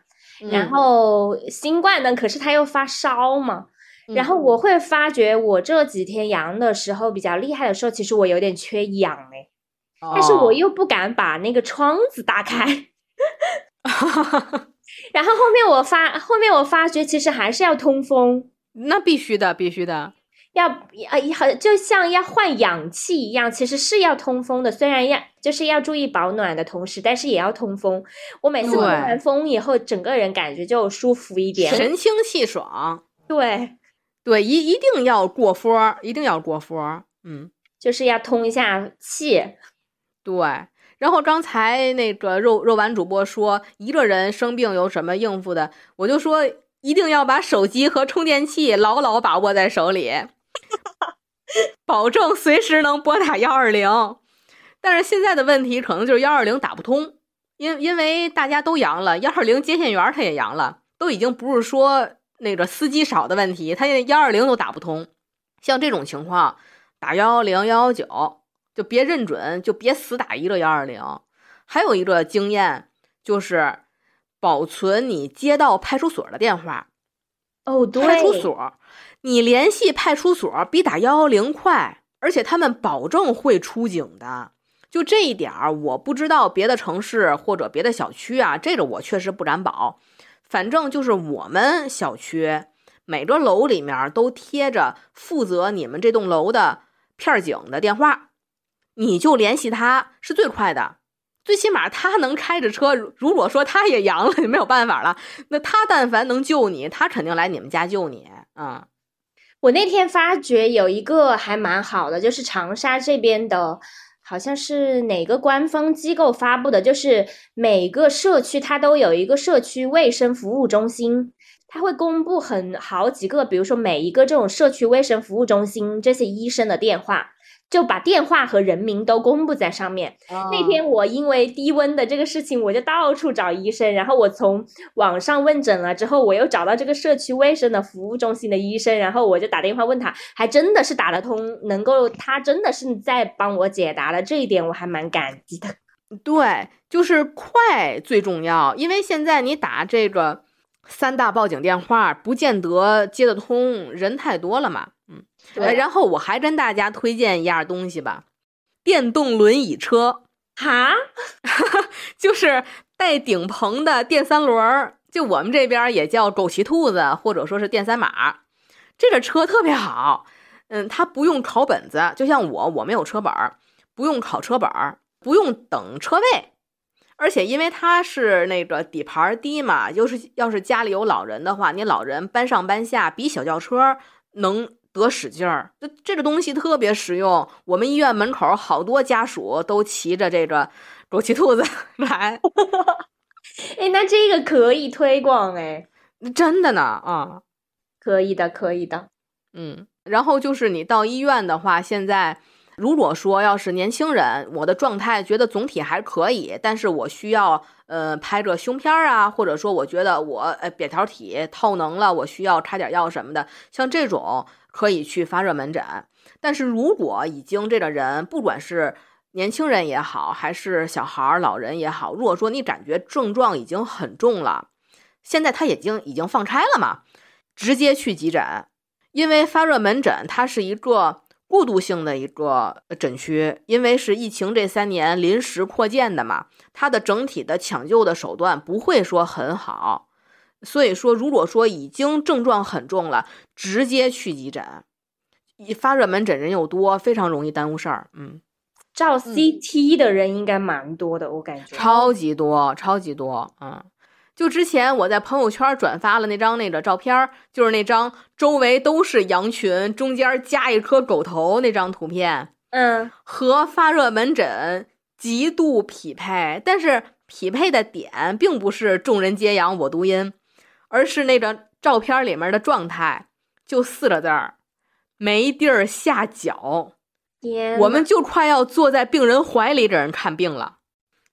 然后新冠呢，可是他又发烧嘛，然后我会发觉我这几天阳的时候比较厉害的时候，其实我有点缺氧哎，但是我又不敢把那个窗子打开。然后后面我发，后面我发觉其实还是要通风，那必须的，必须的，要啊，好，就像要换氧气一样，其实是要通风的。虽然要就是要注意保暖的同时，但是也要通风。我每次通完风以后，整个人感觉就舒服一点，神清气爽。对，对，一一定要过风，一定要过风。嗯，就是要通一下气。对。然后刚才那个肉肉丸主播说一个人生病有什么应付的，我就说一定要把手机和充电器牢牢把握在手里，保证随时能拨打幺二零。但是现在的问题可能就是幺二零打不通，因因为大家都阳了，幺二零接线员他也阳了，都已经不是说那个司机少的问题，他现在幺二零都打不通。像这种情况，打幺幺零幺幺九。就别认准，就别死打一个幺二零。还有一个经验就是，保存你接到派出所的电话。哦，对，派出所，你联系派出所比打幺幺零快，而且他们保证会出警的。就这一点儿，我不知道别的城市或者别的小区啊，这个我确实不敢保。反正就是我们小区每个楼里面都贴着负责你们这栋楼的片警的电话。你就联系他是最快的，最起码他能开着车。如果说他也阳了，就没有办法了。那他但凡能救你，他肯定来你们家救你。嗯，我那天发觉有一个还蛮好的，就是长沙这边的，好像是哪个官方机构发布的，就是每个社区它都有一个社区卫生服务中心，他会公布很好几个，比如说每一个这种社区卫生服务中心这些医生的电话。就把电话和人名都公布在上面。那天我因为低温的这个事情，我就到处找医生。然后我从网上问诊了之后，我又找到这个社区卫生的服务中心的医生，然后我就打电话问他，还真的是打得通，能够他真的是在帮我解答了。这一点我还蛮感激的。对，就是快最重要，因为现在你打这个三大报警电话不见得接得通，人太多了嘛。嗯，对然后我还跟大家推荐一样东西吧，电动轮椅车，哈，就是带顶棚的电三轮儿，就我们这边也叫狗骑兔子，或者说是电三马。这个车特别好，嗯，它不用考本子，就像我，我没有车本儿，不用考车本儿，不用等车位，而且因为它是那个底盘低嘛，就是要是家里有老人的话，你老人搬上搬下比小轿车能得使劲儿。这这个东西特别实用，我们医院门口好多家属都骑着这个枸杞兔子来，哎，那这个可以推广哎，真的呢啊。可以的，可以的。嗯，然后就是你到医院的话，现在如果说要是年轻人，我的状态觉得总体还可以，但是我需要呃拍个胸片儿啊，或者说我觉得我呃扁桃体透能了，我需要开点药什么的，像这种可以去发热门诊。但是如果已经这个人，不管是年轻人也好，还是小孩、老人也好，如果说你感觉症状已经很重了，现在他已经已经放开了嘛，直接去急诊。因为发热门诊它是一个过渡性的一个诊区，因为是疫情这三年临时扩建的嘛，它的整体的抢救的手段不会说很好，所以说如果说已经症状很重了，直接去急诊。一发热门诊人又多，非常容易耽误事儿。嗯，照 CT 的人应该蛮多的，我感觉。超级多，超级多。嗯。就之前我在朋友圈转发了那张那个照片，就是那张周围都是羊群，中间加一颗狗头那张图片，嗯，和发热门诊极度匹配。但是匹配的点并不是众人皆阳我独阴，而是那个照片里面的状态，就四个字儿：没地儿下脚。我们就快要坐在病人怀里给人看病了，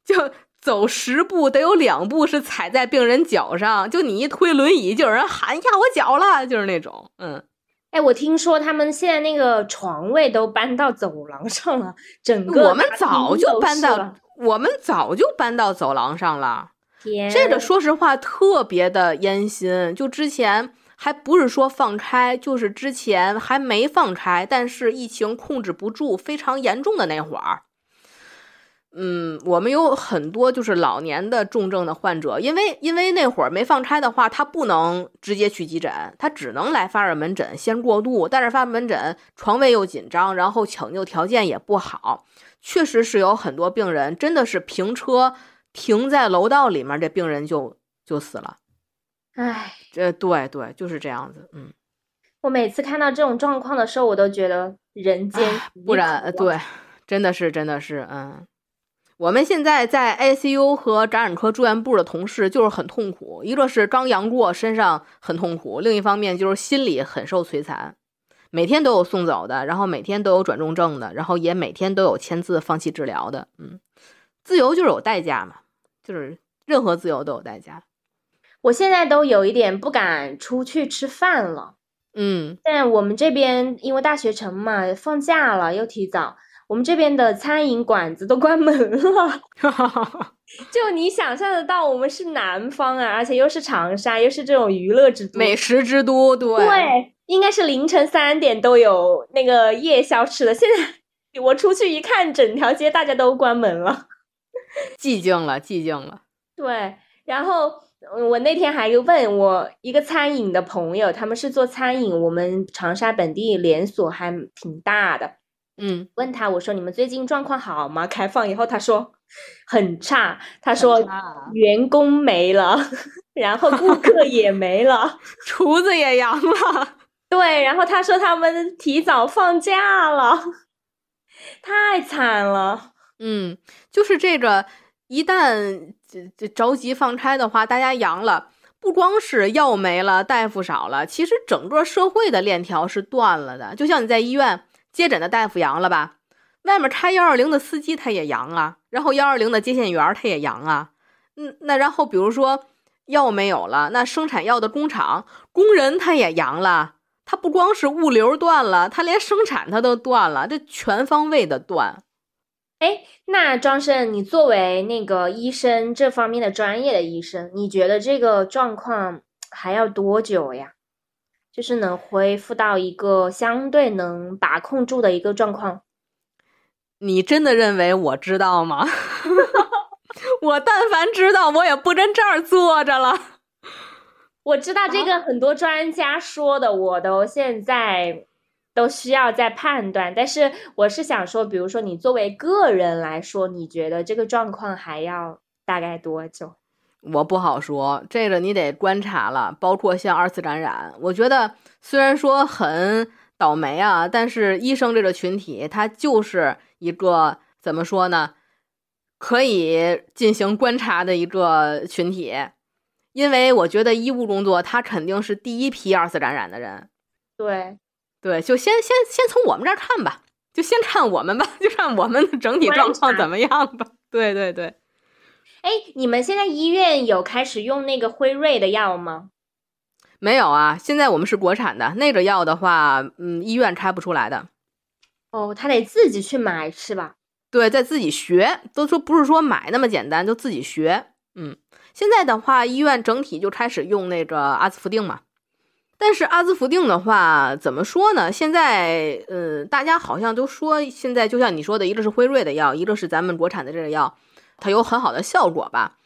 就。走十步得有两步是踩在病人脚上，就你一推轮椅，就有人喊压我脚了，就是那种，嗯，哎，我听说他们现在那个床位都搬到走廊上了，整个我们早就搬到我们早就搬到走廊上了。这个说实话特别的烟心，就之前还不是说放开，就是之前还没放开，但是疫情控制不住，非常严重的那会儿。嗯，我们有很多就是老年的重症的患者，因为因为那会儿没放开的话，他不能直接去急诊，他只能来发热门诊先过渡。但是发热门诊床位又紧张，然后抢救条件也不好，确实是有很多病人真的是平车停在楼道里面，这病人就就死了。唉，这对对就是这样子。嗯，我每次看到这种状况的时候，我都觉得人间不然对，真的是真的是嗯。我们现在在 ICU 和感染科住院部的同事就是很痛苦，一个是刚阳过，身上很痛苦；另一方面就是心里很受摧残，每天都有送走的，然后每天都有转重症的，然后也每天都有签字放弃治疗的。嗯，自由就是有代价嘛，就是任何自由都有代价。我现在都有一点不敢出去吃饭了。嗯，但我们这边因为大学城嘛，放假了又提早。我们这边的餐饮馆子都关门了，就你想象得到，我们是南方啊，而且又是长沙，又是这种娱乐之都、美食之都，对对，应该是凌晨三点都有那个夜宵吃的。现在我出去一看，整条街大家都关门了，寂静了，寂静了。对，然后我那天还问我一个餐饮的朋友，他们是做餐饮，我们长沙本地连锁还挺大的。嗯，问他我说你们最近状况好吗？开放以后他说很差，他说员工没了，然后顾客也没了，厨子也阳了，对，然后他说他们提早放假了，太惨了。嗯，就是这个，一旦这这着急放开的话，大家阳了，不光是药没了，大夫少了，其实整个社会的链条是断了的。就像你在医院。接诊的大夫阳了吧？外面开幺二零的司机他也阳啊，然后幺二零的接线员他也阳啊。嗯，那然后比如说药没有了，那生产药的工厂工人他也阳了，他不光是物流断了，他连生产他都断了，这全方位的断。哎，那庄生，你作为那个医生这方面的专业的医生，你觉得这个状况还要多久呀？就是能恢复到一个相对能把控住的一个状况。你真的认为我知道吗？我但凡知道，我也不跟这儿坐着了。我知道这个很多专家说的，我都现在都需要再判断。但是我是想说，比如说你作为个人来说，你觉得这个状况还要大概多久？我不好说，这个你得观察了。包括像二次感染，我觉得虽然说很倒霉啊，但是医生这个群体，他就是一个怎么说呢？可以进行观察的一个群体，因为我觉得医务工作他肯定是第一批二次感染的人。对，对，就先先先从我们这儿看吧，就先看我们吧，就看我们的整体状况怎么样吧。对对对。哎，你们现在医院有开始用那个辉瑞的药吗？没有啊，现在我们是国产的那个药的话，嗯，医院开不出来的。哦，他得自己去买是吧？对，在自己学，都说不是说买那么简单，就自己学。嗯，现在的话，医院整体就开始用那个阿斯福定嘛。但是阿兹夫定的话，怎么说呢？现在，呃，大家好像都说，现在就像你说的，一个是辉瑞的药，一个是咱们国产的这个药。它有很好的效果吧，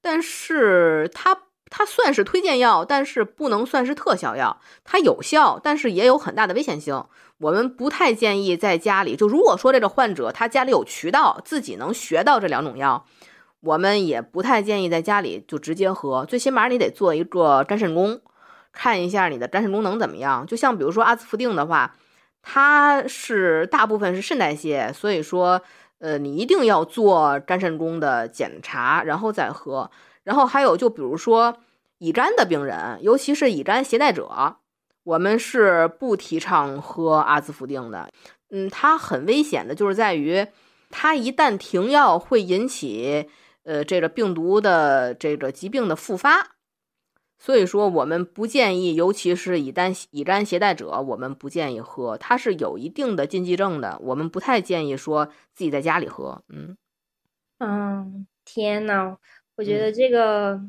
但是它它算是推荐药，但是不能算是特效药。它有效，但是也有很大的危险性。我们不太建议在家里。就如果说这个患者他家里有渠道，自己能学到这两种药，我们也不太建议在家里就直接喝。最起码你得做一个肝肾功，看一下你的肝肾功能怎么样。就像比如说阿兹夫定的话，它是大部分是肾代谢，所以说。呃，你一定要做肝肾功的检查，然后再喝。然后还有，就比如说乙肝的病人，尤其是乙肝携带者，我们是不提倡喝阿兹夫定的。嗯，它很危险的，就是在于它一旦停药，会引起呃这个病毒的这个疾病的复发。所以说，我们不建议，尤其是乙肝乙肝携带者，我们不建议喝，它是有一定的禁忌症的，我们不太建议说自己在家里喝。嗯，嗯，天呐，我觉得这个，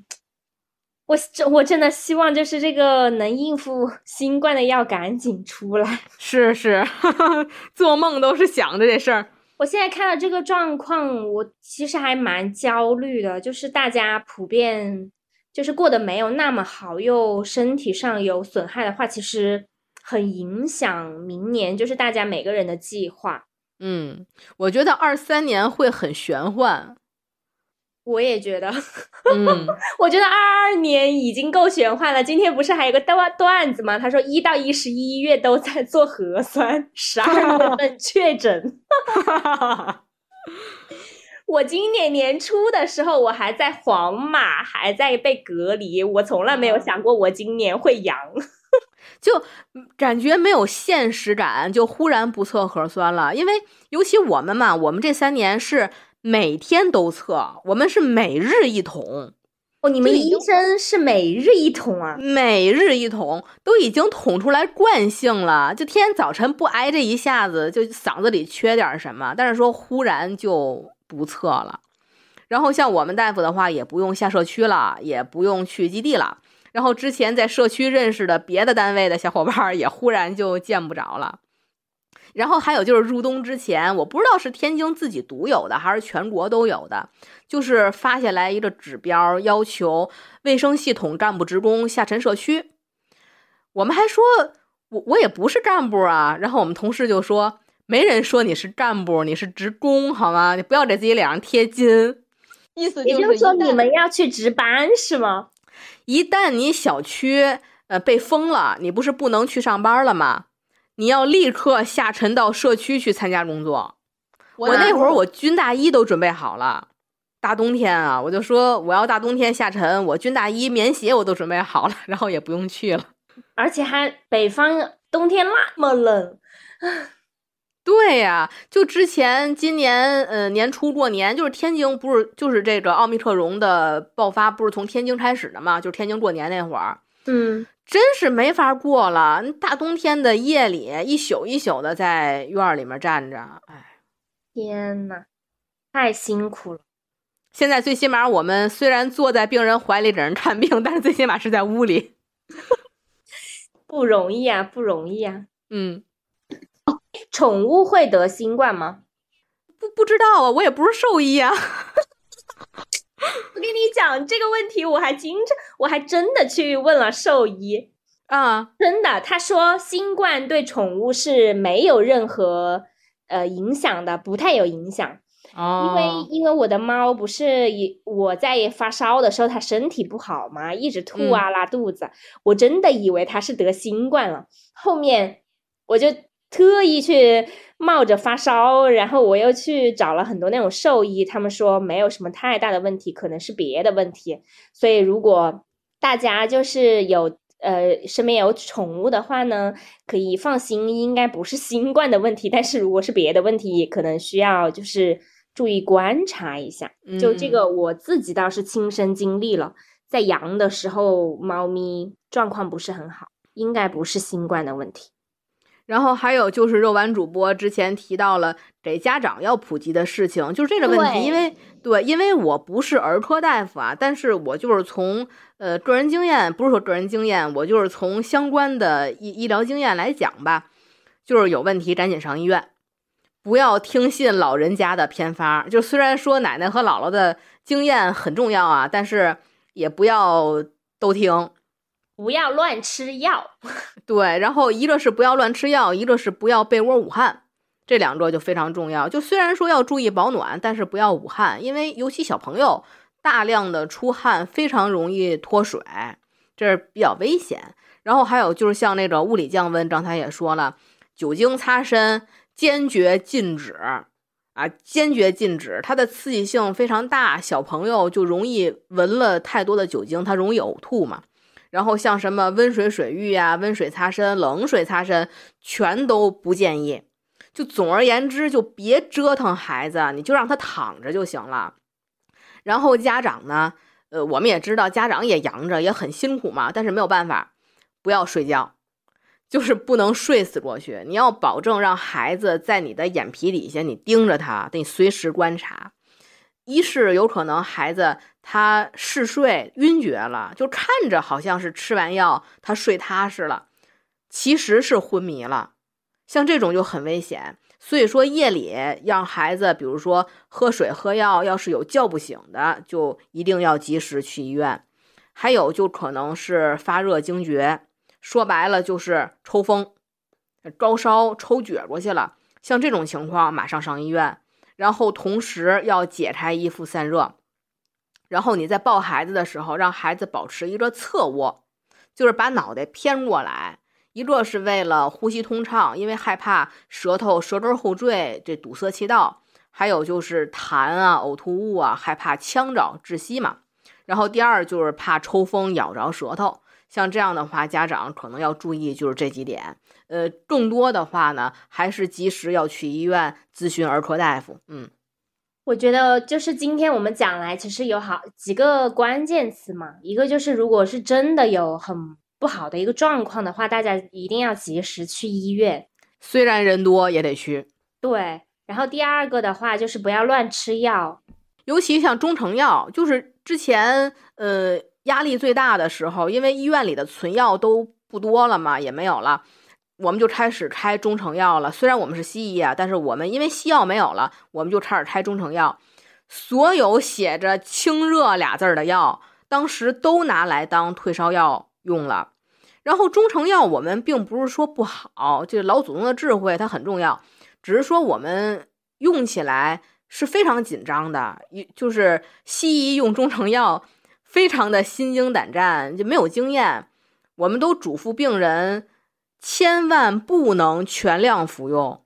我这我真的希望就是这个能应付新冠的药赶紧出来。是 是，做梦都是想着这事儿。我现在看到这个状况，我其实还蛮焦虑的，就是大家普遍。就是过得没有那么好，又身体上有损害的话，其实很影响明年，就是大家每个人的计划。嗯，我觉得二三年会很玄幻。我也觉得，嗯，我觉得二二年已经够玄幻了。今天不是还有个段段子吗？他说一到一十一月都在做核酸，十二月份确诊。我今年年初的时候，我还在皇马，还在被隔离。我从来没有想过我今年会阳，就感觉没有现实感，就忽然不测核酸了。因为尤其我们嘛，我们这三年是每天都测，我们是每日一桶。哦，你们医生是每日一桶啊？每日一桶，都已经捅出来惯性了。就天天早晨不挨这一下子，就嗓子里缺点什么，但是说忽然就。不测了，然后像我们大夫的话，也不用下社区了，也不用去基地了。然后之前在社区认识的别的单位的小伙伴也忽然就见不着了。然后还有就是入冬之前，我不知道是天津自己独有的还是全国都有的，就是发下来一个指标，要求卫生系统干部职工下沉社区。我们还说，我我也不是干部啊。然后我们同事就说。没人说你是干部，你是职工，好吗？你不要给自己脸上贴金。意思也就是说，你们要去值班是吗？一旦你小区呃被封了，你不是不能去上班了吗？你要立刻下沉到社区去参加工作。我那会儿我军大衣都准备好了，大冬天啊，我就说我要大冬天下沉，我军大衣、棉鞋我都准备好了，然后也不用去了。而且还北方冬天那么冷。对呀，就之前今年呃年初过年，就是天津不是就是这个奥密克戎的爆发，不是从天津开始的嘛？就是天津过年那会儿，嗯，真是没法过了。大冬天的夜里，一宿一宿的在院里面站着，哎，天呐，太辛苦了。现在最起码我们虽然坐在病人怀里给人看病，但是最起码是在屋里。不容易啊，不容易啊。嗯，宠物会得新冠吗？不不知道啊，我也不是兽医啊。我跟你讲这个问题，我还经常，我还真的去问了兽医啊，真的，他说新冠对宠物是没有任何呃影响的，不太有影响。哦，因为因为我的猫不是也我在发烧的时候，它身体不好嘛，一直吐啊拉肚子，我真的以为它是得新冠了。后面我就特意去冒着发烧，然后我又去找了很多那种兽医，他们说没有什么太大的问题，可能是别的问题。所以如果大家就是有呃身边有宠物的话呢，可以放心，应该不是新冠的问题。但是如果是别的问题，可能需要就是。注意观察一下，就这个我自己倒是亲身经历了，在阳的时候，猫咪状况不是很好，应该不是新冠的问题。然后还有就是肉丸主播之前提到了给家长要普及的事情，就是这个问题，因为对，因为我不是儿科大夫啊，但是我就是从呃个人经验，不是说个人经验，我就是从相关的医医疗经验来讲吧，就是有问题赶紧上医院。不要听信老人家的偏方，就虽然说奶奶和姥姥的经验很重要啊，但是也不要都听，不要乱吃药。对，然后一个是不要乱吃药，一个是不要被窝捂汗，这两个就非常重要。就虽然说要注意保暖，但是不要捂汗，因为尤其小朋友大量的出汗非常容易脱水，这是比较危险。然后还有就是像那个物理降温，刚才也说了，酒精擦身。坚决禁止啊！坚决禁止，它的刺激性非常大，小朋友就容易闻了太多的酒精，他容易呕吐嘛。然后像什么温水水浴呀、温水擦身、冷水擦身，全都不建议。就总而言之，就别折腾孩子，你就让他躺着就行了。然后家长呢，呃，我们也知道家长也阳着，也很辛苦嘛，但是没有办法，不要睡觉。就是不能睡死过去，你要保证让孩子在你的眼皮底下，你盯着他，得随时观察。一是有可能孩子他嗜睡晕厥了，就看着好像是吃完药他睡踏实了，其实是昏迷了。像这种就很危险。所以说夜里让孩子，比如说喝水喝药，要是有叫不醒的，就一定要及时去医院。还有就可能是发热惊厥。说白了就是抽风、高烧、抽撅过去了。像这种情况，马上上医院。然后同时要解开衣服散热。然后你在抱孩子的时候，让孩子保持一个侧卧，就是把脑袋偏过来。一个是为了呼吸通畅，因为害怕舌头舌根后坠这堵塞气道；还有就是痰啊、呕吐物啊，害怕呛着窒息嘛。然后第二就是怕抽风咬着舌头。像这样的话，家长可能要注意，就是这几点。呃，更多的话呢，还是及时要去医院咨询儿科大夫。嗯，我觉得就是今天我们讲来，其实有好几个关键词嘛。一个就是，如果是真的有很不好的一个状况的话，大家一定要及时去医院，虽然人多也得去。对。然后第二个的话，就是不要乱吃药，尤其像中成药，就是之前呃。压力最大的时候，因为医院里的存药都不多了嘛，也没有了，我们就开始开中成药了。虽然我们是西医啊，但是我们因为西药没有了，我们就开始开中成药。所有写着“清热”俩字儿的药，当时都拿来当退烧药用了。然后中成药我们并不是说不好，就是老祖宗的智慧它很重要，只是说我们用起来是非常紧张的，就是西医用中成药。非常的心惊胆战，就没有经验。我们都嘱咐病人，千万不能全量服用，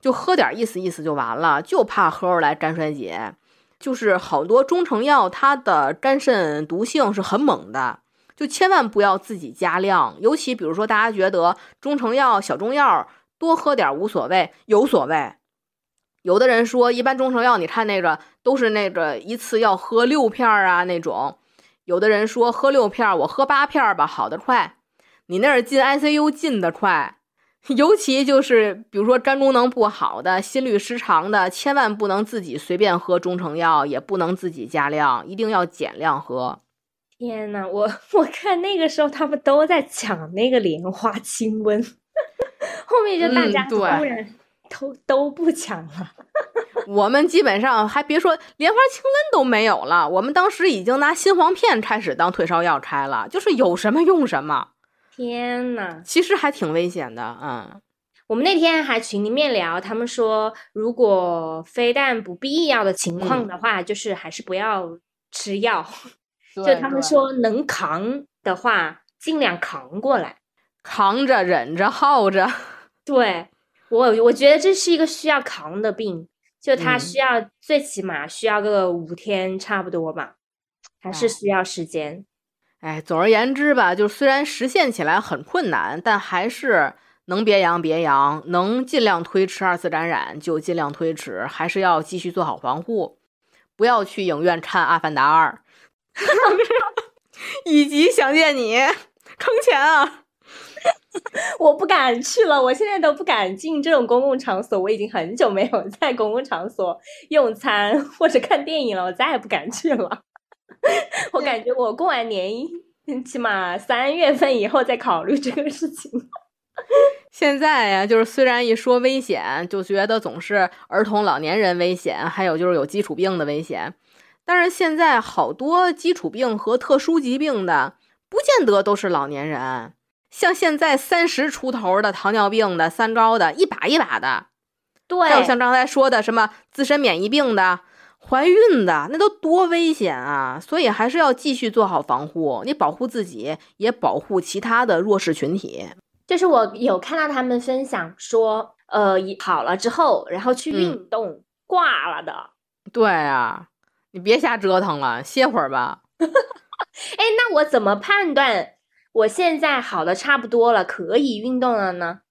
就喝点意思意思就完了，就怕喝出来肝衰竭。就是好多中成药，它的肝肾毒性是很猛的，就千万不要自己加量。尤其比如说，大家觉得中成药、小中药多喝点无所谓，有所谓。有的人说，一般中成药，你看那个都是那个一次要喝六片啊那种。有的人说喝六片，我喝八片吧，好的快。你那儿进 ICU 进的快，尤其就是比如说肝功能不好的、心律失常的，千万不能自己随便喝中成药，也不能自己加量，一定要减量喝。天呐，我我看那个时候他们都在抢那个莲花清瘟，后面就大家突然都都不抢了。我们基本上还别说莲花清瘟都没有了，我们当时已经拿新黄片开始当退烧药开了，就是有什么用什么。天呐，其实还挺危险的，嗯。我们那天还群里面聊，他们说如果非但不必要的情况的话，就是还是不要吃药。就他们说能扛的话，尽量扛过来，扛着、忍着、耗着。对我，我觉得这是一个需要扛的病，就他需要最起码需要个五天差不多吧，还是需要时间。哎，总而言之吧，就虽然实现起来很困难，但还是。能别阳别阳，能尽量推迟二次感染就尽量推迟，还是要继续做好防护，不要去影院看《阿凡达二》，以及想见你，坑钱啊！我不敢去了，我现在都不敢进这种公共场所，我已经很久没有在公共场所用餐或者看电影了，我再也不敢去了。我感觉我过完年，起码三月份以后再考虑这个事情。现在呀，就是虽然一说危险，就觉得总是儿童、老年人危险，还有就是有基础病的危险。但是现在好多基础病和特殊疾病的，不见得都是老年人。像现在三十出头的糖尿病的、三高的，一把一把的。对，还有像刚才说的什么自身免疫病的、怀孕的，那都多危险啊！所以还是要继续做好防护，你保护自己，也保护其他的弱势群体。就是我有看到他们分享说，呃，好了之后，然后去运动挂了的。对啊，你别瞎折腾了，歇会儿吧。哎，那我怎么判断我现在好的差不多了，可以运动了呢？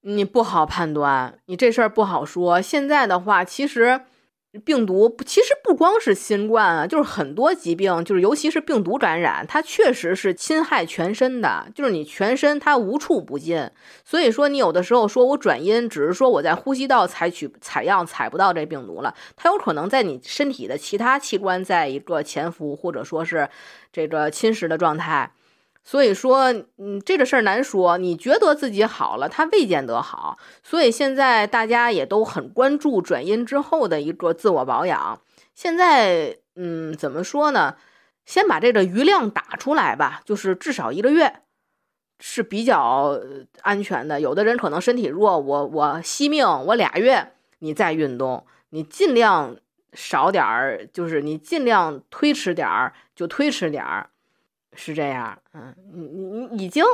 你不好判断，你这事儿不好说。现在的话，其实。病毒其实不光是新冠啊，就是很多疾病，就是尤其是病毒感染，它确实是侵害全身的，就是你全身它无处不进。所以说，你有的时候说我转阴，只是说我在呼吸道采取采样采不到这病毒了，它有可能在你身体的其他器官在一个潜伏或者说是这个侵蚀的状态。所以说，嗯，这个事儿难说。你觉得自己好了，他未见得好。所以现在大家也都很关注转阴之后的一个自我保养。现在，嗯，怎么说呢？先把这个余量打出来吧，就是至少一个月是比较安全的。有的人可能身体弱，我我惜命，我俩月你再运动，你尽量少点儿，就是你尽量推迟点儿就推迟点儿。是这样，嗯，你你你已经，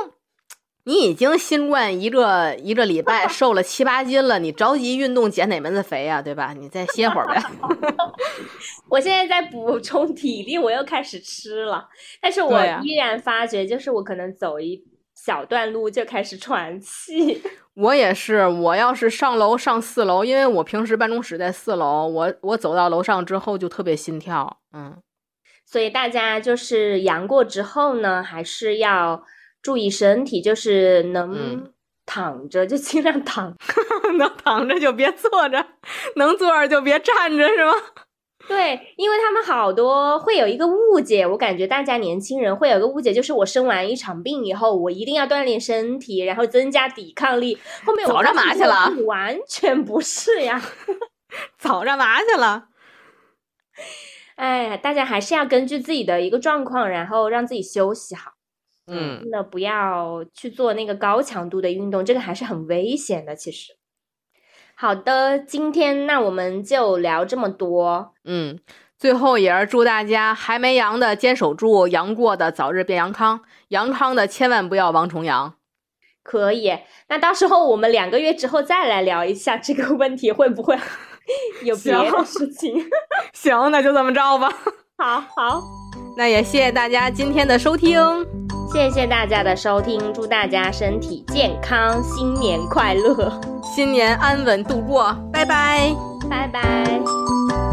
你已经新冠一个一个礼拜瘦了七八斤了，你着急运动减哪门子肥呀，对吧？你再歇会儿呗。我现在在补充体力，我又开始吃了，但是我依然发觉，就是我可能走一小段路就开始喘气。我也是，我要是上楼上四楼，因为我平时办公室在四楼，我我走到楼上之后就特别心跳，嗯。所以大家就是阳过之后呢，还是要注意身体，就是能躺着就尽量躺，能躺着就别坐着，能坐着就别站着，是吗？对，因为他们好多会有一个误解，我感觉大家年轻人会有个误解，就是我生完一场病以后，我一定要锻炼身体，然后增加抵抗力。后面我早干嘛去了？完全不是呀，早干嘛去了？哎，大家还是要根据自己的一个状况，然后让自己休息好。嗯，那不要去做那个高强度的运动，这个还是很危险的。其实，好的，今天那我们就聊这么多。嗯，最后也是祝大家还没阳的坚守住，阳过的早日变阳康，阳康的千万不要王重阳。可以，那到时候我们两个月之后再来聊一下这个问题，会不会？有别的事情，行，那就这么着吧。好好，那也谢谢大家今天的收听，谢谢大家的收听，祝大家身体健康，新年快乐，新年安稳度过，拜拜，拜拜。